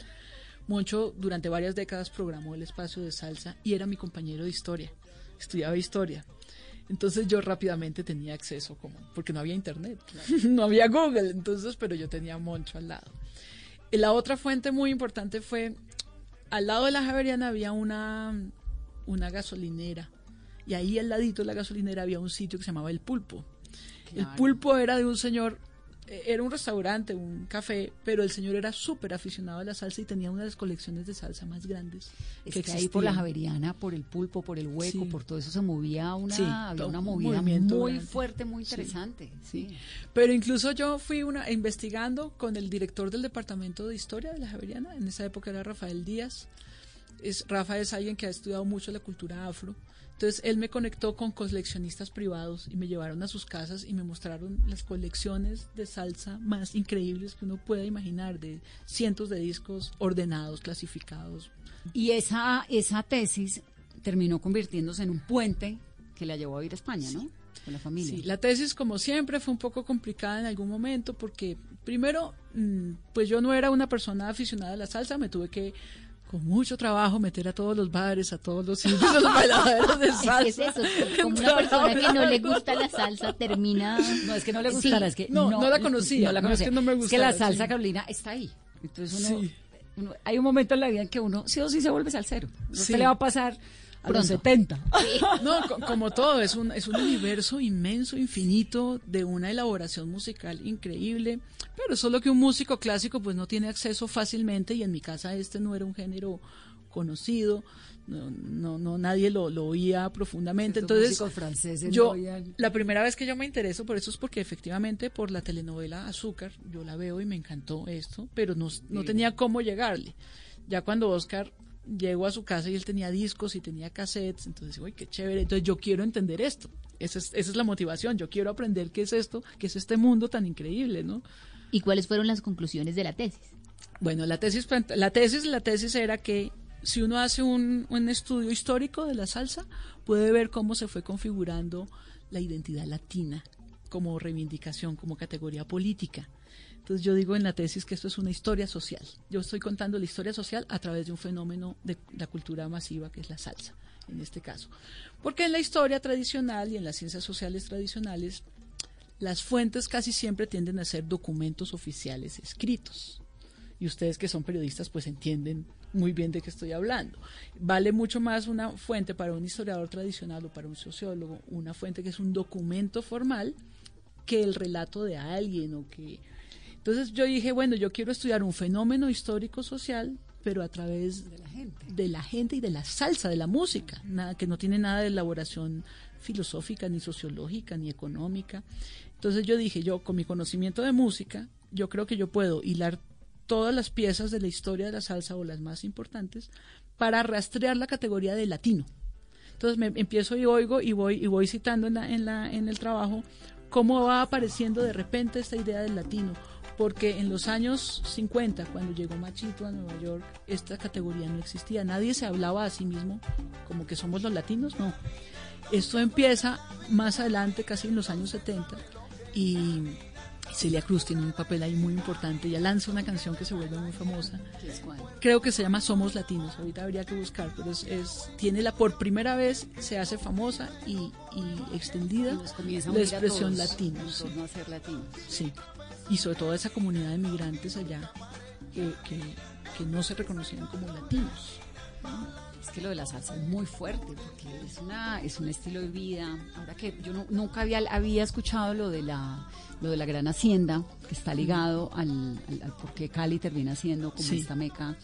Moncho durante varias décadas programó el espacio de salsa y era mi compañero de historia, estudiaba historia. Entonces yo rápidamente tenía acceso, como, porque no había internet, no había Google, entonces, pero yo tenía a Moncho al lado. Y la otra fuente muy importante fue, al lado de la Javeriana había una, una gasolinera, y ahí al ladito de la gasolinera había un sitio que se llamaba El Pulpo. El. Pulpo era de un señor, era un restaurante, un café, pero el señor era súper aficionado a la salsa y tenía una de las colecciones de salsa más grandes Es que que ahí por la. Javeriana, por el pulpo, por el hueco, Sí. por todo eso se movía una, Sí, había una un movida muy grande. fuerte, muy Sí. interesante. Sí. Pero incluso yo fui una investigando con el director del departamento de historia de la Javeriana, en esa época era Rafael Díaz. Es, Rafa es alguien que ha estudiado mucho la cultura afro. Entonces él me conectó con coleccionistas privados y me llevaron a sus casas y me mostraron las colecciones de salsa más increíbles que uno pueda imaginar, de cientos de discos ordenados, clasificados. Y esa, esa tesis terminó convirtiéndose en un puente que la llevó a ir a España, ¿no? Con la familia. Sí, la tesis, como siempre, fue un poco complicada en algún momento porque, primero, mm, pues yo no era una persona aficionada a la salsa, me tuve que, con mucho trabajo, meter a todos los bares, a todos los sitios, a los bailaderos de Es salsa. que es eso, como una persona que no le gusta la salsa termina... No es que no le Sí. gustara, es que No, no la conocía, No la no es conocía. que no me Es que la gustara, salsa sí. Carolina está ahí. Entonces uno, Sí. uno- hay un momento en la vida en que uno sí o sí se vuelve salsero. No se le va a pasar a los Pronto. 70. No, co- como todo, es un, es un universo inmenso, infinito, de una elaboración musical increíble, pero solo que un músico clásico pues no tiene acceso fácilmente y en mi casa este no era un género conocido, no, no, no nadie lo, lo oía profundamente. Estos Entonces, franceses yo, no la primera vez que yo me intereso por eso es porque efectivamente por la telenovela Azúcar, yo la veo y me encantó esto, pero no, no tenía cómo llegarle. Ya cuando Oscar llegó a su casa y él tenía discos y tenía cassettes, entonces, uy, qué chévere, entonces yo quiero entender esto. Esa es, esa es la motivación, yo quiero aprender qué es esto, qué es este mundo tan increíble, ¿no? ¿Y cuáles fueron las conclusiones de la tesis? Bueno, la tesis, la tesis, la tesis era que si uno hace un, un estudio histórico de la salsa, puede ver cómo se fue configurando la identidad latina como reivindicación, como categoría política. Entonces yo digo en la tesis que esto es una historia social. Yo estoy contando la historia social a través de un fenómeno de la cultura masiva que es la salsa, en este caso. Porque en la historia tradicional y en las ciencias sociales tradicionales, las fuentes casi siempre tienden a ser documentos oficiales escritos y ustedes que son periodistas pues entienden muy bien de qué estoy hablando. Vale mucho más una fuente para un historiador tradicional o para un sociólogo, una fuente que es un documento formal que el relato de alguien o que entonces yo dije, bueno, yo quiero estudiar un fenómeno histórico social, pero a través de la gente. de la gente y de la salsa, de la música, nada, que no tiene nada de elaboración filosófica, ni sociológica, ni económica. Entonces yo dije, yo con mi conocimiento de música, yo creo que yo puedo hilar todas las piezas de la historia de la salsa o las más importantes para rastrear la categoría de latino. Entonces me empiezo y oigo y voy y voy citando en la, en la en el trabajo cómo va apareciendo de repente esta idea del latino, porque en los años 50 cuando llegó Machito a Nueva York, esta categoría no existía, nadie se hablaba a sí mismo como que somos los latinos, no. Esto empieza más adelante, casi en los años 70 y Celia Cruz tiene un papel ahí muy importante. Ella lanza una canción que se vuelve muy famosa. Creo que se llama Somos Latinos. Ahorita habría que buscar, pero es, es- tiene la por primera vez se hace famosa y, y extendida Y la expresión todos latino. en Sí, torno a ser latinos. sí. Y sobre todo esa comunidad de migrantes allá que, que, que no se reconocían como latinos. Es que lo de la salsa es muy fuerte porque es una es un estilo de vida. Ahora que yo no- nunca había había escuchado lo de la lo de la gran hacienda que está ligado al, al, al por qué Cali termina siendo como Sí. esta meca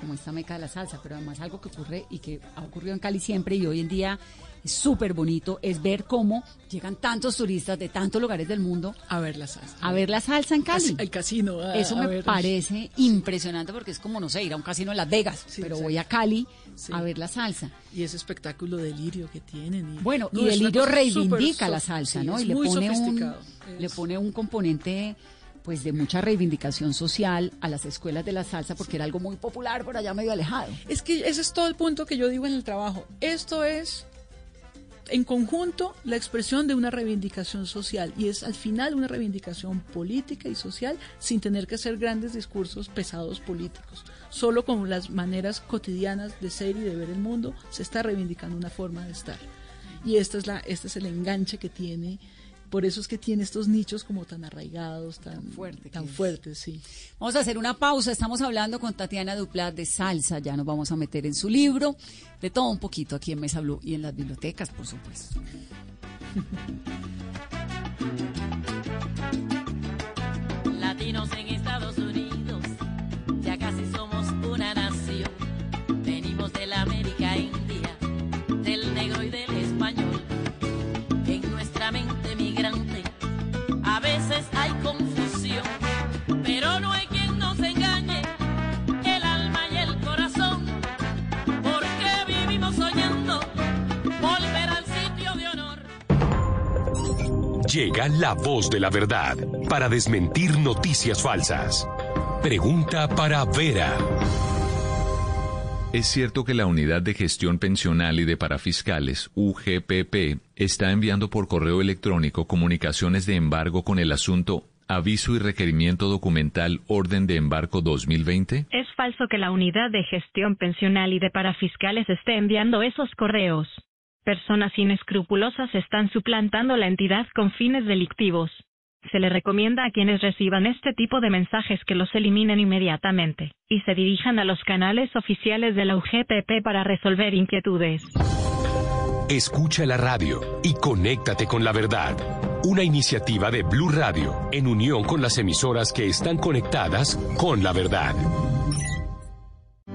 como esta meca de la salsa, pero además algo que ocurre y que ha ocurrido en Cali siempre y hoy en día es súper bonito es ver cómo llegan tantos turistas de tantos lugares del mundo A ver la salsa. a ver la salsa en Cali. El casino. a- Eso a me ver. parece impresionante porque es como, no sé, ir a un casino en Las Vegas, Sí, pero exacto. voy a Cali Sí. a ver la salsa. Y ese espectáculo delirio que tienen. y- Bueno, No, y Delirio reivindica la salsa, sí, ¿no? Y le pone, un, le pone un componente pues de mucha reivindicación social a las escuelas de la salsa porque era algo muy popular por allá medio alejado. Es que ese es todo el punto que yo digo en el trabajo. Esto es, en conjunto, la expresión de una reivindicación social y es al final una reivindicación política y social sin tener que hacer grandes discursos pesados políticos. Solo con las maneras cotidianas de ser y de ver el mundo se está reivindicando una forma de estar. Y esta es la, este es el enganche que tiene. Por eso es que tiene estos nichos como tan arraigados, tan, fuerte tan fuertes, sí. Vamos a hacer una pausa, estamos hablando con Tatiana Duplat de salsa, ya nos vamos a meter en su libro, de todo un poquito aquí en Mesa Blue y en las bibliotecas, por supuesto. Llega la voz de la verdad para desmentir noticias falsas. Pregunta para Vera. ¿Es cierto que la Unidad de Gestión Pensional y de Parafiscales, UGPP, está enviando por correo electrónico comunicaciones de embargo con el asunto Aviso y Requerimiento Documental Orden de Embarco 2020? Es falso que la unidad de gestión pensional y de parafiscales esté enviando esos correos. Personas inescrupulosas están suplantando la entidad con fines delictivos. Se le recomienda a quienes reciban este tipo de mensajes que los eliminen inmediatamente y se dirijan a los canales oficiales de la UGPP para resolver inquietudes. Escucha la radio y conéctate con la verdad. Una iniciativa de Blue Radio en unión con las emisoras que están conectadas con la verdad.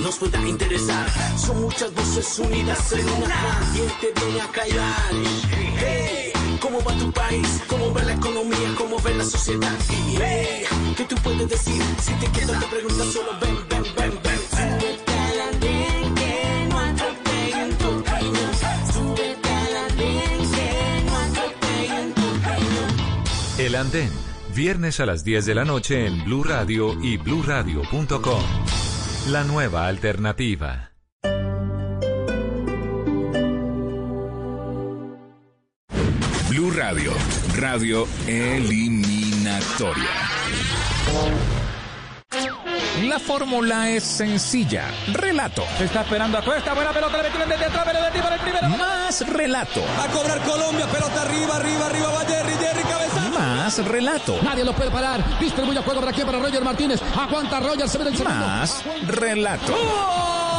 Nos pueda interesar. Son muchas voces unidas en una. ¿Quién te viene a callar? Hey, ¿cómo va tu país? ¿Cómo va la economía? ¿Cómo va la sociedad? Y hey, ¿qué tú puedes decir? Si te quedas te preguntas solo ven, ven, ven, ven. Súbete al andén que no atropellen tu camino. Súbete al andén que no atropellen tu camino. El Andén, viernes a las 10 de la noche en Blue Radio y bluradio.com. La nueva alternativa. Blue Radio, radio eliminatoria. La fórmula es sencilla. Relato. Se está esperando a Cuesta. Buena pelota. Le metió desde atrás. Pero para el primero. Más relato. Va a cobrar Colombia. Pelota arriba, arriba, arriba. Va Jerry, Jerry, cabezazo. Más relato. Nadie lo puede parar. Distribuye el juego por aquí para Roger Martínez. Aguanta Roger. Se ve del segundo. Más relato.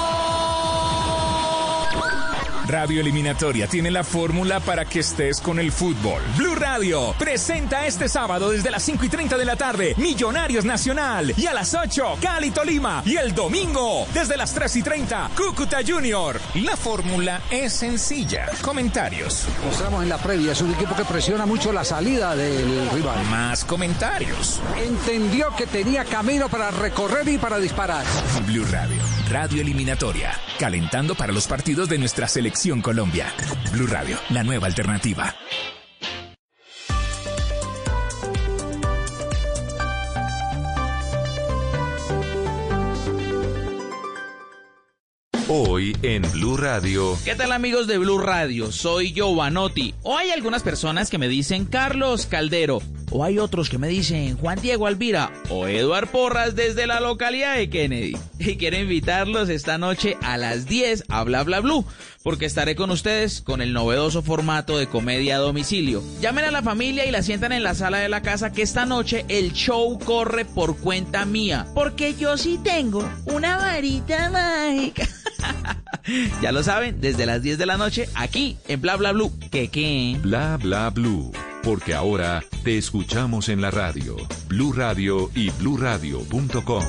Radio Eliminatoria tiene la fórmula para que estés con el fútbol. Blue Radio presenta este sábado desde las 5 y 30 de la tarde Millonarios Nacional y a las 8 Cali Tolima y el domingo desde las 3 y 30 Cúcuta Junior. La fórmula es sencilla. Comentarios. Mostramos en la previa, es un equipo que presiona mucho la salida del rival. Más comentarios. Entendió que tenía camino para recorrer y para disparar. Blue Radio, Radio Eliminatoria, calentando para los partidos de nuestra selección Colombia. Blue Radio, la nueva alternativa. Hoy en Blue Radio. ¿Qué tal amigos de Blue Radio? Soy Giovanotti. O hay algunas personas que me dicen Carlos Caldero. O hay otros que me dicen Juan Diego Alvira o Eduard Porras desde la localidad de Kennedy. Y quiero invitarlos esta noche a las 10 a Bla Bla Blue, porque estaré con ustedes con el novedoso formato de comedia a domicilio. Llamen a la familia y la sientan en la sala de la casa que esta noche el show corre por cuenta mía. Porque yo sí tengo una varita mágica. ya lo saben, desde las 10 de la noche aquí en Bla Bla Blue. ¿Qué qué? Bla Bla Blue. Porque ahora te escuchamos en la radio. Blue Radio y bluradio.com.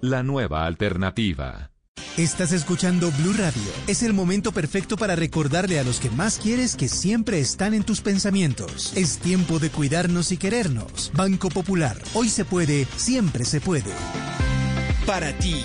La nueva alternativa. Estás escuchando Blue Radio. Es el momento perfecto para recordarle a los que más quieres que siempre están en tus pensamientos. Es tiempo de cuidarnos y querernos. Banco Popular. Hoy se puede, siempre se puede. Para ti,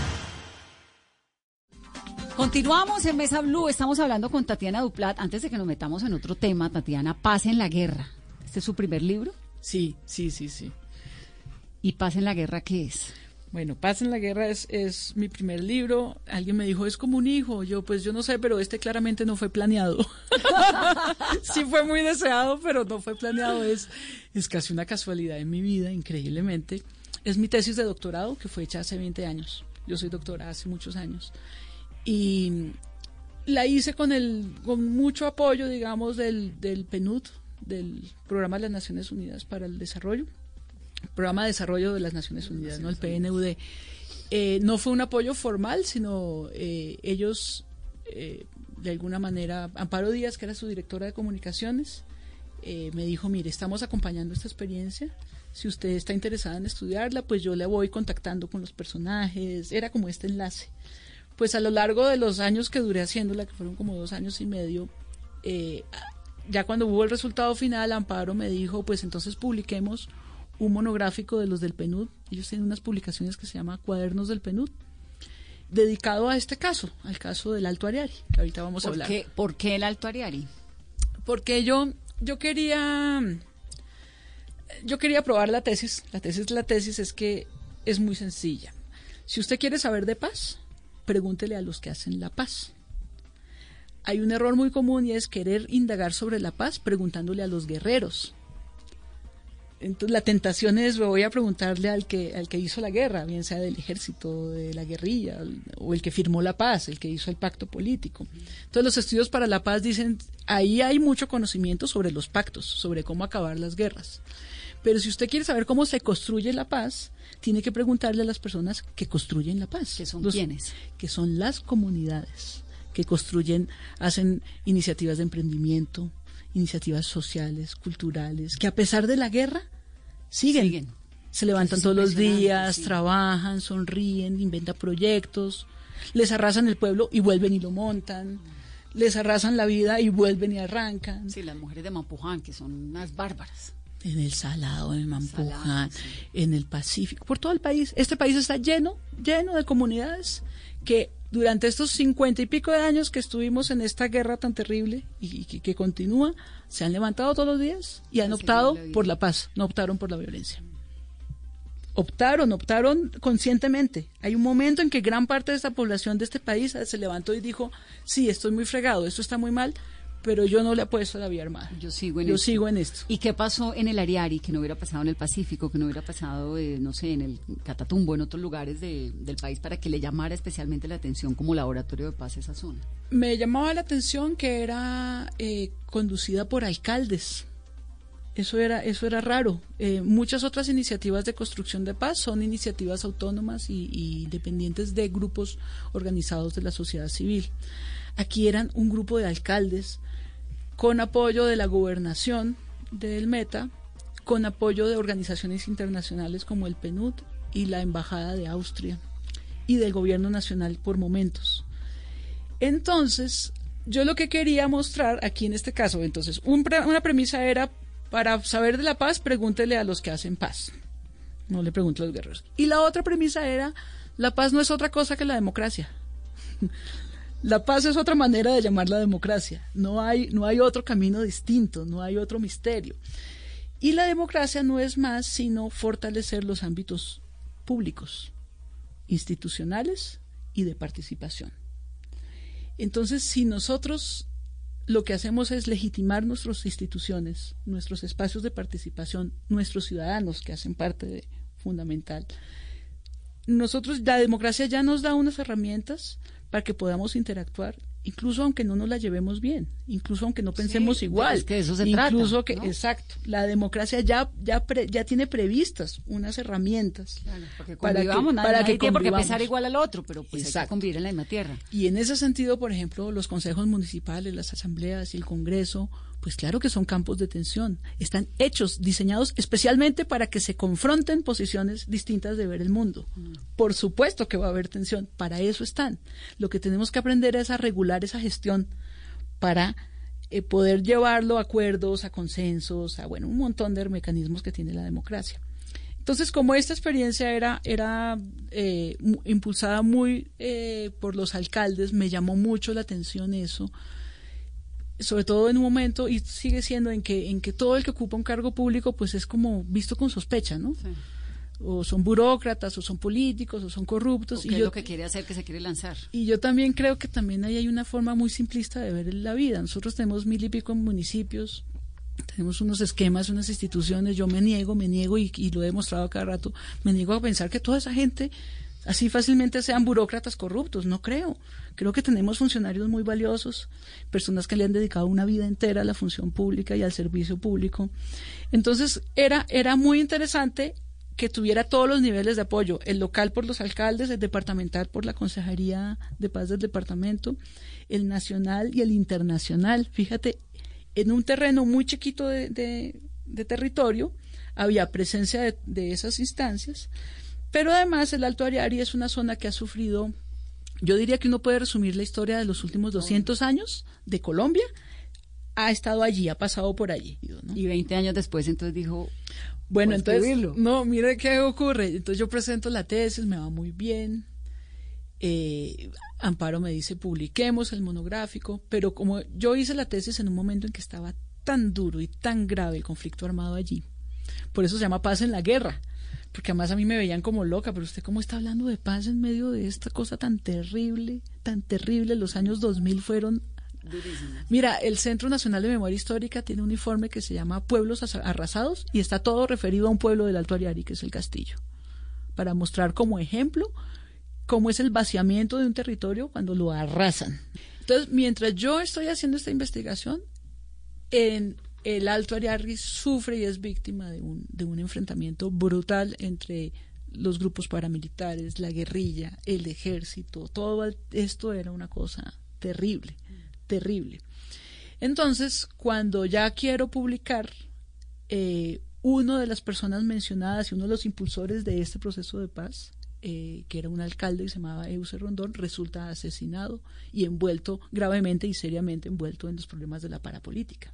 Continuamos en Mesa Blue, estamos hablando con Tatiana Duplat. Antes de que nos metamos en otro tema, Tatiana, Paz en la Guerra. ¿Este es su primer libro? Sí, sí, sí, sí. ¿Y Paz en la Guerra qué es? Bueno, Paz en la Guerra es, es mi primer libro. Alguien me dijo, es como un hijo. Yo, pues yo no sé, pero este claramente no fue planeado. sí fue muy deseado, pero no fue planeado. Es, es casi una casualidad en mi vida, increíblemente. Es mi tesis de doctorado, que fue hecha hace 20 años. Yo soy doctora hace muchos años. Y la hice con, el, con mucho apoyo, digamos, del, del PNUD, del Programa de las Naciones Unidas para el Desarrollo Programa de Desarrollo de las Naciones Unidas, ¿no? El PNUD. Eh, no fue un apoyo formal, sino eh, ellos, eh, de alguna manera, Amparo Díaz, que era su directora de comunicaciones, me dijo, mire, estamos acompañando esta experiencia. Si usted está interesada en estudiarla, pues yo le voy contactando con los personajes. Era como este enlace. Pues a lo largo de los años que duré haciéndola, que fueron como dos años y medio, ya cuando hubo el resultado final, Amparo me dijo, pues entonces publiquemos un monográfico de los del PNUD. Ellos tienen unas publicaciones que se llama Cuadernos del PNUD, dedicado a este caso, al caso del Alto Ariari, que ahorita vamos a hablar. Qué, ¿Por qué el Alto Ariari? Porque yo, yo quería, yo quería probar la tesis. La tesis, la tesis es que es muy sencilla. Si usted quiere saber de paz, pregúntele a los que hacen la paz. Hay un error muy común y es querer indagar sobre la paz preguntándole a los guerreros entonces la tentación es, voy a preguntarle al que, al que hizo la guerra, bien sea del ejército, de la guerrilla, o el que firmó la paz, el que hizo el pacto político. Entonces los estudios para la paz dicen, ahí hay mucho conocimiento sobre los pactos, sobre cómo acabar las guerras. Pero si usted quiere saber cómo se construye la paz, tiene que preguntarle a las personas que construyen la paz. ¿Que son quiénes? Que son las comunidades que construyen, hacen iniciativas de emprendimiento, iniciativas sociales, culturales, que a pesar de la guerra siguen. Se levantan todos los días, trabajan, sonríen, inventan proyectos, les arrasan el pueblo y vuelven y lo montan, les arrasan la vida y vuelven y arrancan. Sí, las mujeres de Mampuján, que son unas bárbaras. En el Salado, en Mampuja, en el Pacífico, por todo el país. Este país está lleno, lleno de comunidades que durante estos cincuenta y pico de años que estuvimos en esta guerra tan terrible y, que, que continúa, se han levantado todos los días y han optado por la paz, no optaron por la violencia optaron, optaron conscientemente. Hay un momento en que gran parte de esta población de este país se levantó y dijo, sí, estoy muy fregado, esto está muy mal, pero yo no le apuesto a la vía armada. Yo sigo en yo esto. sigo en esto. ¿Y qué pasó en el Ariari que no hubiera pasado en el Pacífico, que no hubiera pasado, eh, no sé, en el Catatumbo, en otros lugares de- del país para que le llamara especialmente la atención como laboratorio de paz esa zona? Me llamaba la atención que era eh, conducida por alcaldes. Eso era, eso era raro. Eh, muchas otras iniciativas de construcción de paz son iniciativas autónomas y, y dependientes de grupos organizados de la sociedad civil. Aquí eran un grupo de alcaldes con apoyo de la gobernación del Meta, con apoyo de organizaciones internacionales como el PNUD y la Embajada de Austria y del gobierno nacional por momentos. Entonces, yo lo que quería mostrar aquí en este caso, entonces, un una premisa era, para saber de la paz, pregúntele a los que hacen paz. No le pregunte a los guerreros. Y la otra premisa era, la paz no es otra cosa que la democracia. La paz es otra manera de llamar la democracia. No hay, no hay otro camino distinto, no hay otro misterio. Y la democracia no es más sino fortalecer los ámbitos públicos, institucionales y de participación. Entonces, si nosotros lo que hacemos es legitimar nuestras instituciones, nuestros espacios de participación, nuestros ciudadanos que hacen parte de fundamental, nosotros la democracia ya nos da unas herramientas para que podamos interactuar incluso aunque no nos la llevemos bien, incluso aunque no pensemos Sí, igual, es que eso se incluso trata, que ¿no? exacto, la democracia ya ya pre- ya tiene previstas unas herramientas Porque para que nadie, para que tiene por qué convivamos. pensar igual al otro, pero pues hay que Exacto. convivir en la misma tierra. Y en ese sentido, por ejemplo, los consejos municipales, las asambleas y el Congreso, pues claro que son campos de tensión. Están hechos, diseñados especialmente para que se confronten posiciones distintas de ver el mundo. Por supuesto que va a haber tensión, para eso están. Lo que tenemos que aprender es a regular esa gestión para eh, poder llevarlo a acuerdos, a consensos, a bueno, un montón de mecanismos que tiene la democracia. Entonces, como esta experiencia era, era eh, impulsada muy eh, por los alcaldes, me llamó mucho la atención eso, sobre todo en un momento, y sigue siendo en que, en que todo el que ocupa un cargo público, pues es como visto con sospecha, ¿no? O son burócratas, o son políticos, o son corruptos. ¿O y qué es yo- lo que quiere hacer, que se quiere lanzar? y yo también creo que también ahí hay una forma muy simplista de ver la vida. Nosotros tenemos mil y pico municipios, tenemos unos esquemas, unas instituciones. Yo me niego, me niego y, y lo he demostrado cada rato. Me niego a pensar que toda esa gente así fácilmente sean burócratas corruptos. No creo. Creo que tenemos funcionarios muy valiosos, personas que le han dedicado una vida entera a la función pública y al servicio público. Entonces era era muy interesante que tuviera todos los niveles de apoyo, el local por los alcaldes, el departamental por la Consejería de Paz del departamento, el nacional y el internacional. Fíjate, en un terreno muy chiquito de, de- de territorio había presencia de, de esas instancias, pero además el Alto Ariari es una zona que ha sufrido, yo diría que uno puede resumir la historia de los últimos 200 años de Colombia, ha estado allí, ha pasado por allí. Y 20 años después, entonces dijo. Bueno, "Voy a entonces, escribirlo". no, mire qué ocurre. Entonces yo presento la tesis, me va muy bien. Eh, Amparo me dice, publiquemos el monográfico, pero como yo hice la tesis en un momento en que estaba tan duro y tan grave el conflicto armado allí, por eso se llama paz en la guerra, porque además a mí me veían como loca, pero usted cómo está hablando de paz en medio de esta cosa tan terrible, tan terrible, los años 2000 fueron Mira, el Centro Nacional de Memoria Histórica tiene un informe que se llama Pueblos Asa- Arrasados y está todo referido a un pueblo del Alto Ariari, que es el Castillo, para mostrar como ejemplo cómo es el vaciamiento de un territorio cuando lo arrasan. Entonces, mientras yo estoy haciendo esta investigación, en el Alto Ariari sufre y es víctima de un, enfrentamiento brutal entre los grupos paramilitares, la guerrilla, el ejército, todo esto era una cosa terrible, terrible. Entonces, cuando ya quiero publicar, eh, uno de las personas mencionadas y uno de los impulsores de este proceso de paz, eh, que era un alcalde que se llamaba Euse Rondón, resulta asesinado y envuelto gravemente y seriamente envuelto en los problemas de la parapolítica.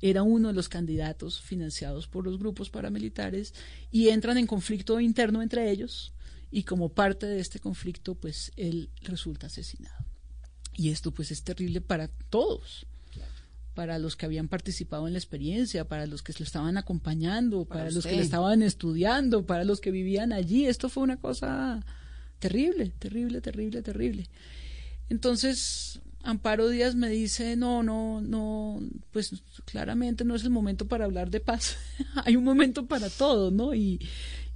Era uno de los candidatos financiados por los grupos paramilitares y entran en conflicto interno entre ellos y como parte de este conflicto pues él resulta asesinado. Y esto pues es terrible para todos, para los que habían participado en la experiencia, para los que lo estaban acompañando, para, los que le estaban estudiando, para los que vivían allí. Esto fue una cosa terrible, terrible, terrible, terrible. Entonces, Amparo Díaz me dice, no, no, no, pues claramente no es el momento para hablar de paz. Hay un momento para todo, ¿no? Y,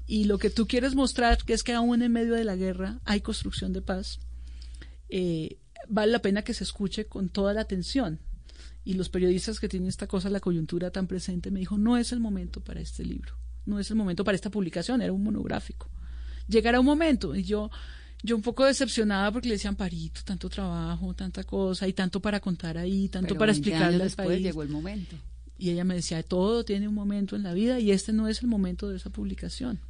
y lo que tú quieres mostrar, que es que aún en medio de la guerra hay construcción de paz, eh, vale la pena que se escuche con toda la atención. Y los periodistas que tienen esta cosa, la coyuntura tan presente, me dijo, no es el momento para este libro, no es el momento para esta publicación, era un monográfico. Llegará un momento, y yo yo un poco decepcionada porque le decían, Parito, tanto trabajo, tanta cosa, y tanto para contar ahí, tanto para explicarle al país. llegó el momento. Y ella me decía, todo tiene un momento en la vida y este no es el momento de esa publicación.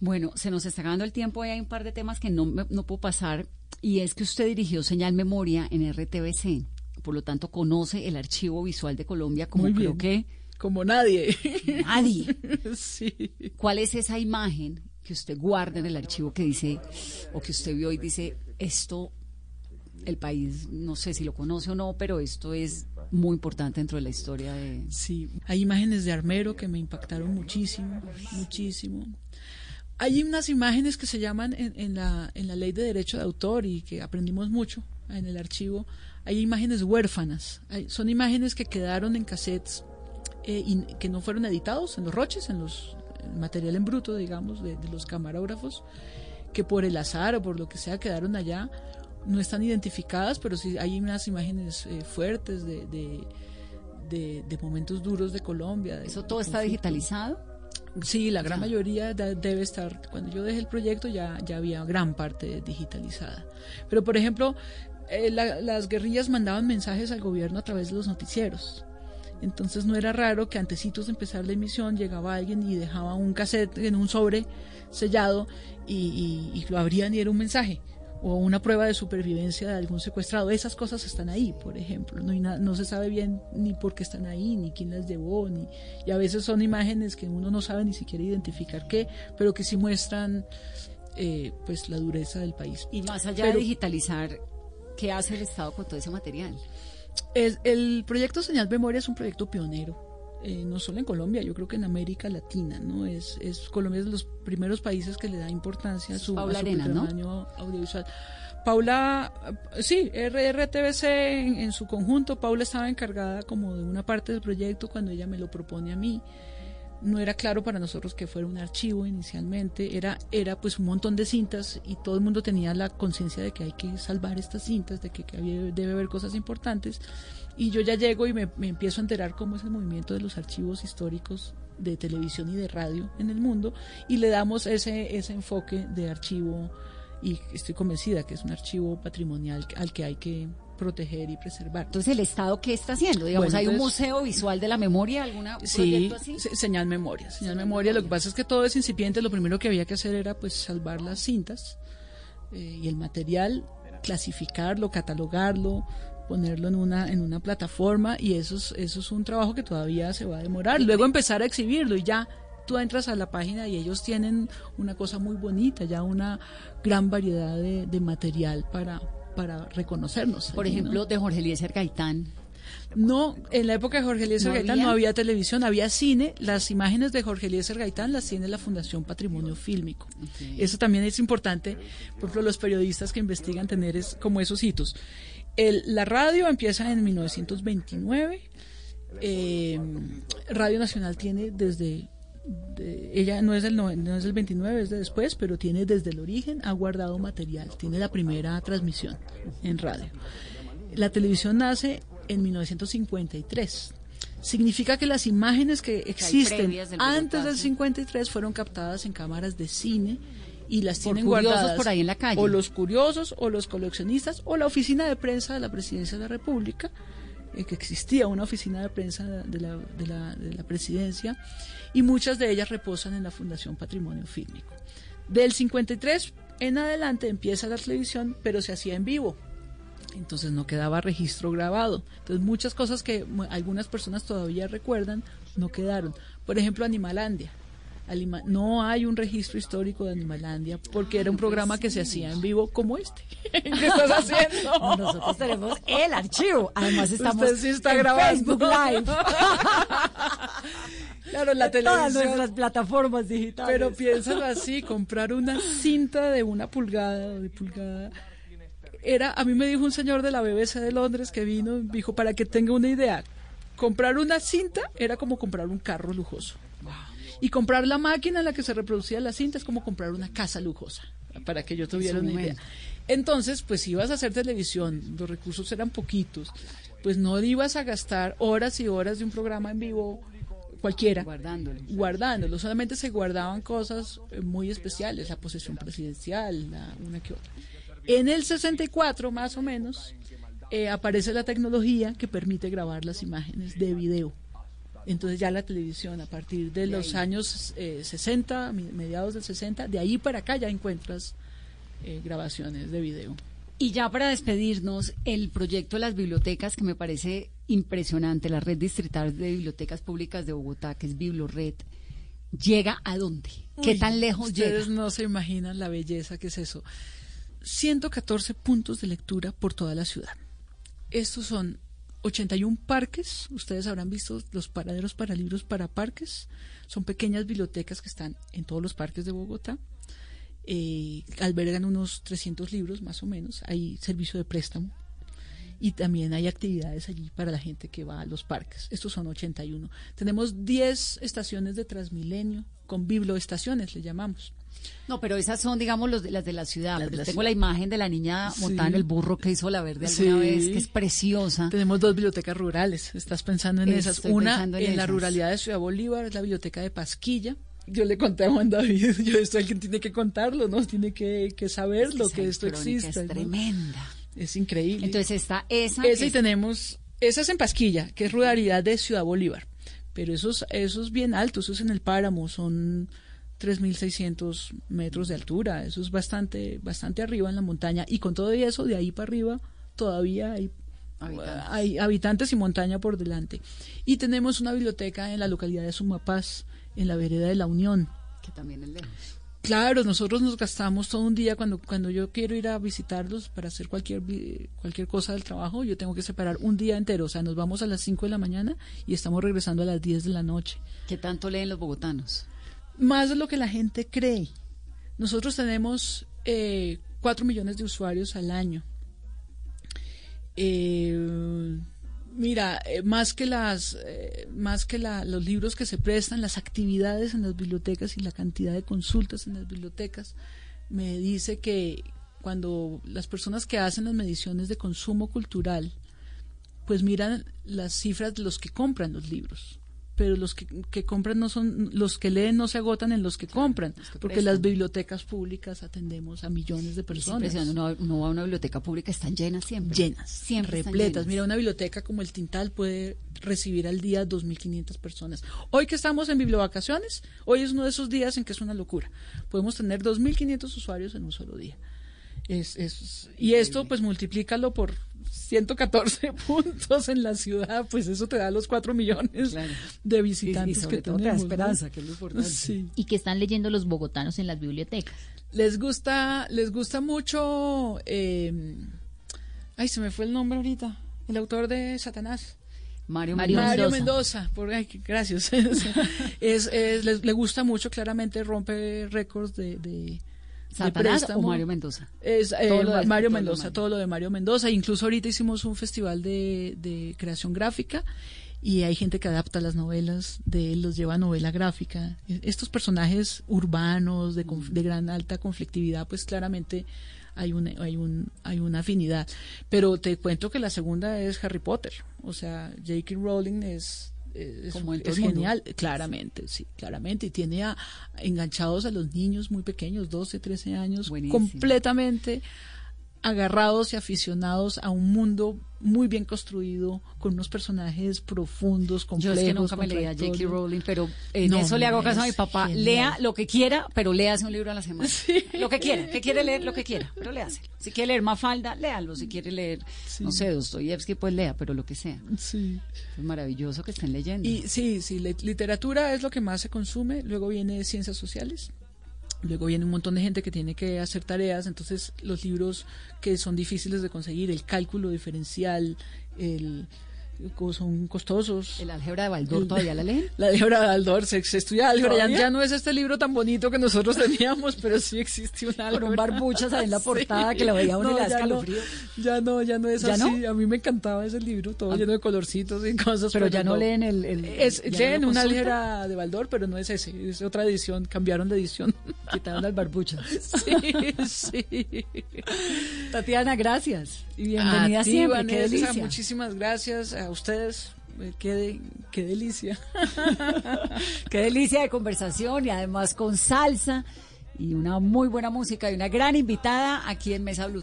Bueno, se nos está acabando el tiempo y hay un par de temas que no, no puedo pasar. Y es que usted dirigió Señal Memoria en RTBC. Por lo tanto, conoce el archivo visual de Colombia como creo que... Como nadie. Nadie. sí. ¿Cuál es esa imagen que usted guarda en el archivo que dice, o que usted vio y dice, esto, el país, no sé si lo conoce o no, pero esto es muy importante dentro de la historia de... Sí, hay imágenes de Armero que me impactaron muchísimo, muchísimo. Hay unas imágenes que se llaman en, la, en la ley de derecho de autor y que aprendimos mucho en el archivo. Hay imágenes huérfanas, son imágenes que quedaron en cassettes eh, que no fueron editados en los roches, en los material en bruto, digamos, de, los camarógrafos, que por el azar o por lo que sea quedaron allá, no están identificadas, pero sí hay unas imágenes eh, fuertes de, de, momentos duros de Colombia. ¿Eso todo está digitalizado? Sí, la gran mayoría debe estar. Cuando yo dejé el proyecto ya, ya había gran parte digitalizada. Pero, por ejemplo, eh, las guerrillas mandaban mensajes al gobierno a través de los noticieros. Entonces no era raro que antecitos de empezar la emisión llegaba alguien y dejaba un cassette en un sobre sellado y, lo abrían y era un mensaje o una prueba de supervivencia de algún secuestrado. Esas cosas están ahí, por ejemplo. No, no se sabe bien ni por qué están ahí, ni quién las llevó, ni, y a veces son imágenes que uno no sabe ni siquiera identificar qué, pero que sí muestran eh, pues la dureza del país. Y más allá de digitalizar, ¿qué hace el Estado con todo ese material? El proyecto Señal Memoria es un proyecto pionero, eh, no solo en Colombia, yo creo que en América Latina, ¿no? Es, es Colombia es de los primeros países que le da importancia a su, patrimonio audiovisual. Paula, sí, RRTBC en, en, su conjunto, Paula estaba encargada como de una parte del proyecto cuando ella me lo propone a mí no era claro para nosotros que fuera un archivo inicialmente, era, era pues un montón de cintas y todo el mundo tenía la conciencia de que hay que salvar estas cintas, de que, debe haber cosas importantes. Y yo ya llego y me, empiezo a enterar cómo es el movimiento de los archivos históricos de televisión y de radio en el mundo y le damos ese, ese enfoque de archivo y estoy convencida que es un archivo patrimonial al que hay que proteger y preservar. Entonces, ¿el Estado qué está haciendo? Digamos, ¿hay un museo visual de la memoria, alguna sí, así? señal memoria, señal memoria. Lo que pasa es que todo es incipiente, lo primero que había que hacer era pues salvar las cintas eh, y el material, clasificarlo, catalogarlo, ponerlo en una en una plataforma y eso es, eso es un trabajo que todavía se va a demorar. Luego empezar a exhibirlo y ya tú entras a la página y ellos tienen una cosa muy bonita, ya una gran variedad de, de material para, para reconocernos. Por ejemplo, de Jorge Eliezer Gaitán. No, en la época de Jorge Eliezer Gaitán no había televisión, había cine. Las imágenes de Jorge Eliezer Gaitán las tiene la Fundación Patrimonio Fílmico. Eso también es importante, por ejemplo, los periodistas que investigan tener es, como esos hitos. El, la radio empieza en 1929. Eh, radio Nacional tiene desde ella no es, del no, es del 29, es de después, pero tiene desde el origen, ha guardado material, tiene la primera transmisión en radio. La televisión nace en 1953. Significa que las imágenes que existen antes del 53 fueron captadas en cámaras de cine y las tienen guardadas por ahí en la calle. O los curiosos, o los coleccionistas, o la oficina de prensa de la Presidencia de la República, eh, que existía una oficina de prensa de la, de la, de la presidencia y muchas de ellas reposan en la Fundación Patrimonio Fílmico. Del 53 en adelante empieza la televisión, pero se hacía en vivo. Entonces no quedaba registro grabado. Entonces muchas cosas que algunas personas todavía recuerdan no quedaron. Por ejemplo, Animalandia. Alima- no hay un registro histórico de Animalandia porque era un programa que se hacía en vivo como este. ¿Qué estás haciendo? Nosotros tenemos el archivo. Además estamos Usted sí está en grabando. Facebook Live. Claro, la De todas televisión. nuestras plataformas digitales. Pero piénsalo así, comprar una cinta de una pulgada o de pulgada. Era, a mí me dijo un señor de la BBC de Londres que vino, dijo, para que tenga una idea, comprar una cinta era como comprar un carro lujoso. Y comprar la máquina en la que se reproducía la cinta es como comprar una casa lujosa, para que yo tuviera una idea. Entonces, pues si ibas a hacer televisión, los recursos eran poquitos, pues no ibas a gastar horas y horas de un programa en vivo cualquiera Guardándolo. guardándolo. Solamente se guardaban cosas eh, muy especiales, la posesión presidencial, la, una que otra. En el 64, más o menos, eh, aparece la tecnología que permite grabar las imágenes de video. Entonces ya la televisión, a partir de los años eh, 60, mi- mediados del 60, de ahí para acá ya encuentras eh, grabaciones de video. Y ya para despedirnos, el proyecto de las bibliotecas, que me parece impresionante, la red distrital de bibliotecas públicas de Bogotá, que es Biblored, ¿llega a dónde? ¿Qué Uy, tan lejos Ustedes llega? no se imaginan la belleza que es eso. 114 puntos de lectura por toda la ciudad. Estos son 81 parques. Ustedes habrán visto los paraderos para libros para parques. Son pequeñas bibliotecas que están en todos los parques de Bogotá. Eh, albergan unos 300 libros más o menos. Hay servicio de préstamo. Y también hay actividades allí para la gente que va a los parques. Estos son 81. Tenemos 10 estaciones de Transmilenio con biblioestaciones, le llamamos. No, pero esas son, digamos, los de, las de la ciudad. Las de Pero la tengo ciudad. la imagen de la niña montada en el burro que hizo la verde alguna Sí. vez, que es preciosa. Tenemos dos bibliotecas rurales. Estás pensando en esas. Una en, la ruralidad de Ciudad Bolívar, es la biblioteca de Pasquilla. Yo le conté a Juan David, yo esto alguien tiene que contarlo, ¿no? Tiene que, que saber lo esa que esto existe. es ¿no? tremenda. Es increíble. Entonces está esa. Esa que y es- tenemos, esa es en Pasquilla, que es ruralidad de Ciudad Bolívar. Pero eso es, eso es bien alto, eso es en el páramo, son 3.600 metros de altura, eso es bastante, bastante arriba en la montaña. Y con todo eso, de ahí para arriba, todavía hay Habitantes. hay habitantes y montaña por delante. Y tenemos una biblioteca en la localidad de Sumapaz, en la vereda de la Unión. que también es lejos. Claro, nosotros nos gastamos todo un día cuando cuando yo quiero ir a visitarlos para hacer cualquier cualquier cosa del trabajo, yo tengo que separar un día entero, o sea, nos vamos a las 5 de la mañana y estamos regresando a las 10 de la noche. ¿Qué tanto leen los bogotanos? Más de lo que la gente cree. Nosotros tenemos eh, 4 millones de usuarios al año. Eh, mira, eh, más que las, eh, más que la- los libros que se prestan, las actividades en las bibliotecas y la cantidad de consultas en las bibliotecas, me dice que cuando las personas que hacen las mediciones de consumo cultural, pues miran las cifras de los que compran los libros. Pero los que, que compran no son, los que leen no se agotan en los que compran, porque prestan. las bibliotecas públicas atendemos a millones de Es personas. impresionante, uno, uno va a una biblioteca pública, están llenas siempre. Llenas, Siempre repletas. llenas. Mira, una biblioteca como el Tintal puede recibir al día 2.500 personas. Hoy que estamos en bibliovacaciones, hoy es uno de esos días en que es una locura. Podemos tener 2.500 usuarios en un solo día. Es, es, y esto, pues, multiplícalo por 114 puntos en la ciudad, pues eso te da los 4 millones de visitantes Y- y sobre que todo te da tenemos. ¿no? esperanza, que es lo importante. Sí. y que están leyendo los bogotanos en las bibliotecas. Les gusta, les gusta mucho. eh, ay, se me fue el nombre ahorita. El autor de Satanás. Mario, Mario Mario Mendoza. Mendoza. por, ay, gracias. es, le gusta mucho, claramente rompe récords de ¿Satanás o Mario Mendoza? Es eh, Todo lo de- Mario todo lo de Mendoza, Mario. todo lo de Mario Mendoza. Incluso ahorita hicimos un festival de, de creación gráfica y hay gente que adapta las novelas de él, los lleva a novela gráfica. Estos personajes urbanos de gran alta conflictividad, pues claramente hay un, hay un hay una afinidad. Pero te cuento que la segunda es Harry Potter. O sea, J.K. Rowling es es, es genial, claramente, sí, claramente. Y tiene a- enganchados a los niños muy pequeños, 12, 13 años, Buenísimo. completamente agarrados y aficionados a un mundo muy bien construido, con unos personajes profundos, Yo complejos. es que nunca me leía J.K. contradictorios. Rowling, pero en No, eso le hago caso a mi papá. genial. Lea lo que quiera, pero léase un libro a la semana. Lo que quiera, que quiere leer, lo que quiera, pero léase. Si quiere leer Mafalda, léalo. Si quiere leer, no sé, Dostoyevsky, pues lea, pero lo que sea. Sí. Es maravilloso que estén leyendo. Y sí, sí, literatura es lo que más se consume, luego viene ciencias sociales, luego viene un montón de gente que tiene que hacer tareas, entonces los libros que son difíciles de conseguir, el cálculo diferencial, el son costosos. ¿El álgebra de Baldor El- todavía la leen? La álgebra de Baldor, se, se estudia álgebra, ya, ya no es este libro tan bonito que nosotros teníamos, pero sí existe un álgebra. un barbuchas ahí en la portada que lo veía uno y le da ya no, escalofrío. ya no, ya no es ¿Ya así, no? a mí me encantaba ese libro, todo lleno de colorcitos y cosas. Pero ya no leen el- el- Es, leen consultan. álgebra de Baldor, pero no es ese, es otra edición, cambiaron de edición. Quitaron al barbuchas. Sí, sí. Tatiana, gracias. Y bienvenida A ti, siempre. Qué Vanessa, delicia. Muchísimas gracias a ustedes. eh, Qué, de- qué delicia. Qué delicia de conversación y además con salsa y una muy buena música y una gran invitada aquí en Mesa Blue.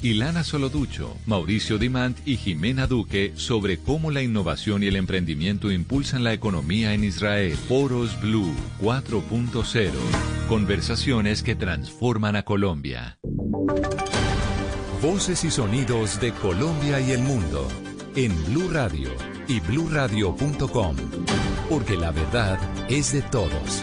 Ilana Soloducho, Mauricio Dimant y Jimena Duque sobre cómo la innovación y el emprendimiento impulsan la economía en Israel. Foros Blue 4.0. Conversaciones que transforman a Colombia. Voces y sonidos de Colombia y el mundo en Blue Radio y bluradio.com, porque la verdad es de todos.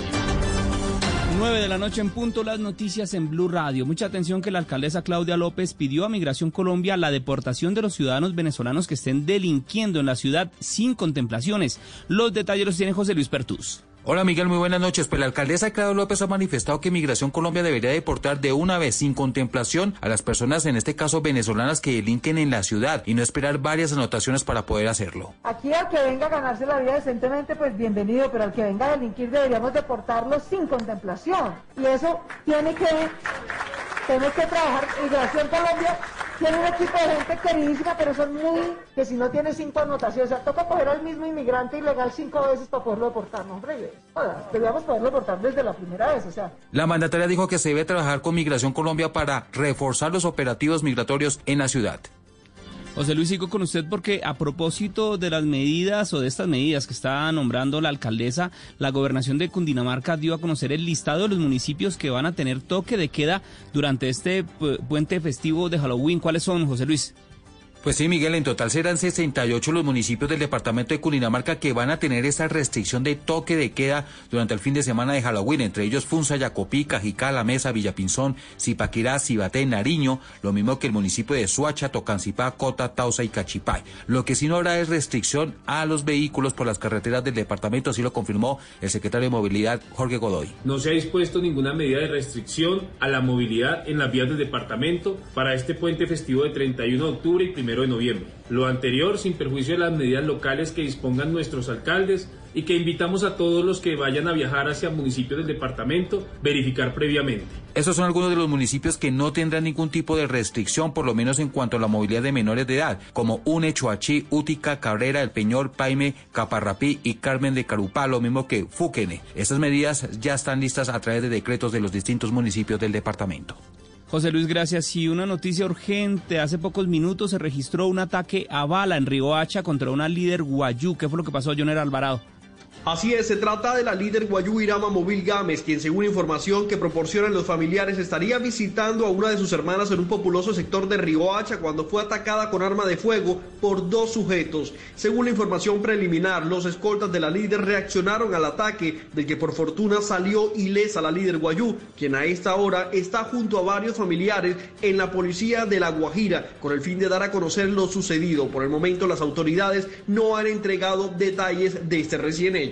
9 de la noche en punto, las noticias en Blue Radio. Mucha atención que la alcaldesa Claudia López pidió a Migración Colombia la deportación de los ciudadanos venezolanos que estén delinquiendo en la ciudad sin contemplaciones. Los detalles los tiene José Luis Pertús. Hola Miguel, muy buenas noches. Pues la alcaldesa Claudia López ha manifestado que Migración Colombia debería deportar de una vez sin contemplación a las personas, en este caso venezolanas, que delinquen en la ciudad y no esperar varias anotaciones para poder hacerlo. Aquí al que venga a ganarse la vida decentemente, pues bienvenido, pero al que venga a delinquir deberíamos deportarlo sin contemplación. Y eso tiene que, tenemos que trabajar. Migración Colombia tiene un equipo de gente queridísima, pero son muy, que si no tiene cinco anotaciones, o sea, toca coger al mismo inmigrante ilegal cinco veces para poderlo deportar, no, hombre, joda, deberíamos poderlo deportar desde la primera vez, o sea, La mandataria dijo que se debe trabajar con Migración Colombia para reforzar los operativos migratorios en la ciudad. José Luis, sigo con usted porque a propósito de las medidas o de estas medidas que está nombrando la alcaldesa, la gobernación de Cundinamarca dio a conocer el listado de los municipios que van a tener toque de queda durante este pu- puente festivo de Halloween. ¿Cuáles son, José Luis? Pues sí, Miguel, en total serán 68 los municipios del departamento de Cundinamarca que van a tener esta restricción de toque de queda durante el fin de semana de Halloween, entre ellos Funza, Yacopí, Cajicá, La Mesa, Villapinzón, Zipaquirá, Cibaté, Nariño, lo mismo que el municipio de Suacha, Tocancipá, Cota, Tausa y Cachipay. Lo que sí no habrá es restricción a los vehículos por las carreteras del departamento, así lo confirmó el secretario de Movilidad, Jorge Godoy. No se ha dispuesto ninguna medida de restricción a la movilidad en las vías del departamento para este puente festivo de 31 de octubre y 1 de noviembre. Lo anterior sin perjuicio de las medidas locales que dispongan nuestros alcaldes y que invitamos a todos los que vayan a viajar hacia municipios del departamento verificar previamente. Estos son algunos de los municipios que no tendrán ningún tipo de restricción, por lo menos en cuanto a la movilidad de menores de edad, como Une, Choachí, Útica, Cabrera, El Peñol, Paime, Caparrapí y Carmen de Carupá, lo mismo que Fuquene. Estas medidas ya están listas a través de decretos de los distintos municipios del departamento. José Luis, gracias. Y una noticia urgente. Hace pocos minutos se registró un ataque a bala en Riohacha contra una líder guayú. ¿Qué fue lo que pasó, Joner Alvarado? Así es, se trata de la líder Guayú Irama Móvil Gámez, quien según información que proporcionan los familiares estaría visitando a una de sus hermanas en un populoso sector de Riohacha cuando fue atacada con arma de fuego por dos sujetos. Según la información preliminar, los escoltas de la líder reaccionaron al ataque, del que por fortuna salió ilesa la líder Guayú, quien a esta hora está junto a varios familiares en la policía de La Guajira, con el fin de dar a conocer lo sucedido. Por el momento las autoridades no han entregado detalles de este recién hecho.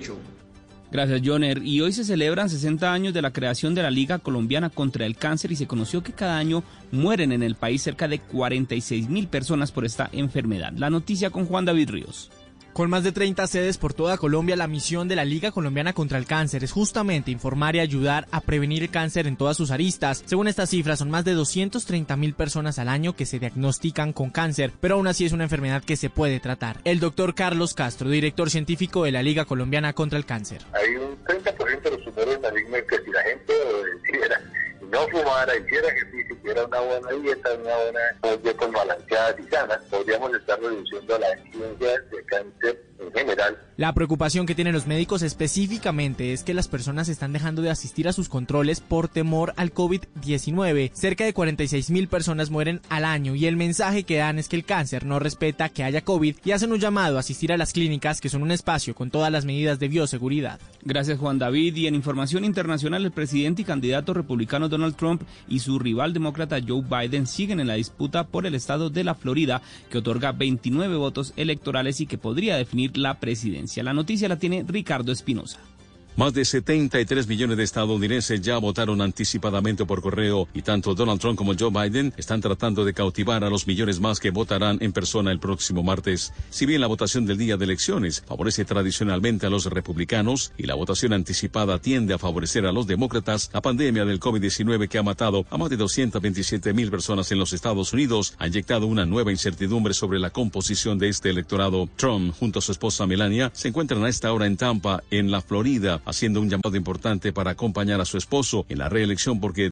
Gracias, Joner. Y hoy se celebran 60 años de la creación de la Liga Colombiana contra el Cáncer y se conoció que cada año mueren en el país cerca de 46 mil personas por esta enfermedad. La noticia con Juan David Ríos. Con más de 30 sedes por toda Colombia, la misión de la Liga Colombiana contra el Cáncer es justamente informar y ayudar a prevenir el cáncer en todas sus aristas. Según estas cifras, son más de 230 mil personas al año que se diagnostican con cáncer, pero aún así es una enfermedad que se puede tratar. El doctor Carlos Castro, director científico de la Liga Colombiana contra el Cáncer. Hay un 30% de los tumores malignos que si la gente hiciera no fumara, hiciera ejercicio, hiciera una buena dieta, una buena dietas balanceadas y sanas, podríamos estar reduciendo la incidencia de cáncer en general. La preocupación que tienen los médicos específicamente es que las personas están dejando de asistir a sus controles por temor al COVID-19. Cerca de 46 mil personas mueren al año y el mensaje que dan es que el cáncer no respeta que haya COVID y hacen un llamado a asistir a las clínicas que son un espacio con todas las medidas de bioseguridad. Gracias Juan David. Y en información internacional, el presidente y candidato republicano Donald Trump y su rival demócrata Joe Biden siguen en la disputa por el estado de la Florida, que otorga 29 votos electorales y que podría definir la presidencia. La noticia la tiene Ricardo Espinosa. Más de 73 millones de estadounidenses ya votaron anticipadamente por correo y tanto Donald Trump como Joe Biden están tratando de cautivar a los millones más que votarán en persona el próximo martes. Si bien la votación del día de elecciones favorece tradicionalmente a los republicanos y la votación anticipada tiende a favorecer a los demócratas, la pandemia del COVID-19 que ha matado a más de 227 mil personas en los Estados Unidos ha inyectado una nueva incertidumbre sobre la composición de este electorado. Trump, junto a su esposa Melania, se encuentran a esta hora en Tampa, en la Florida, haciendo un llamado importante para acompañar a su esposo en la reelección porque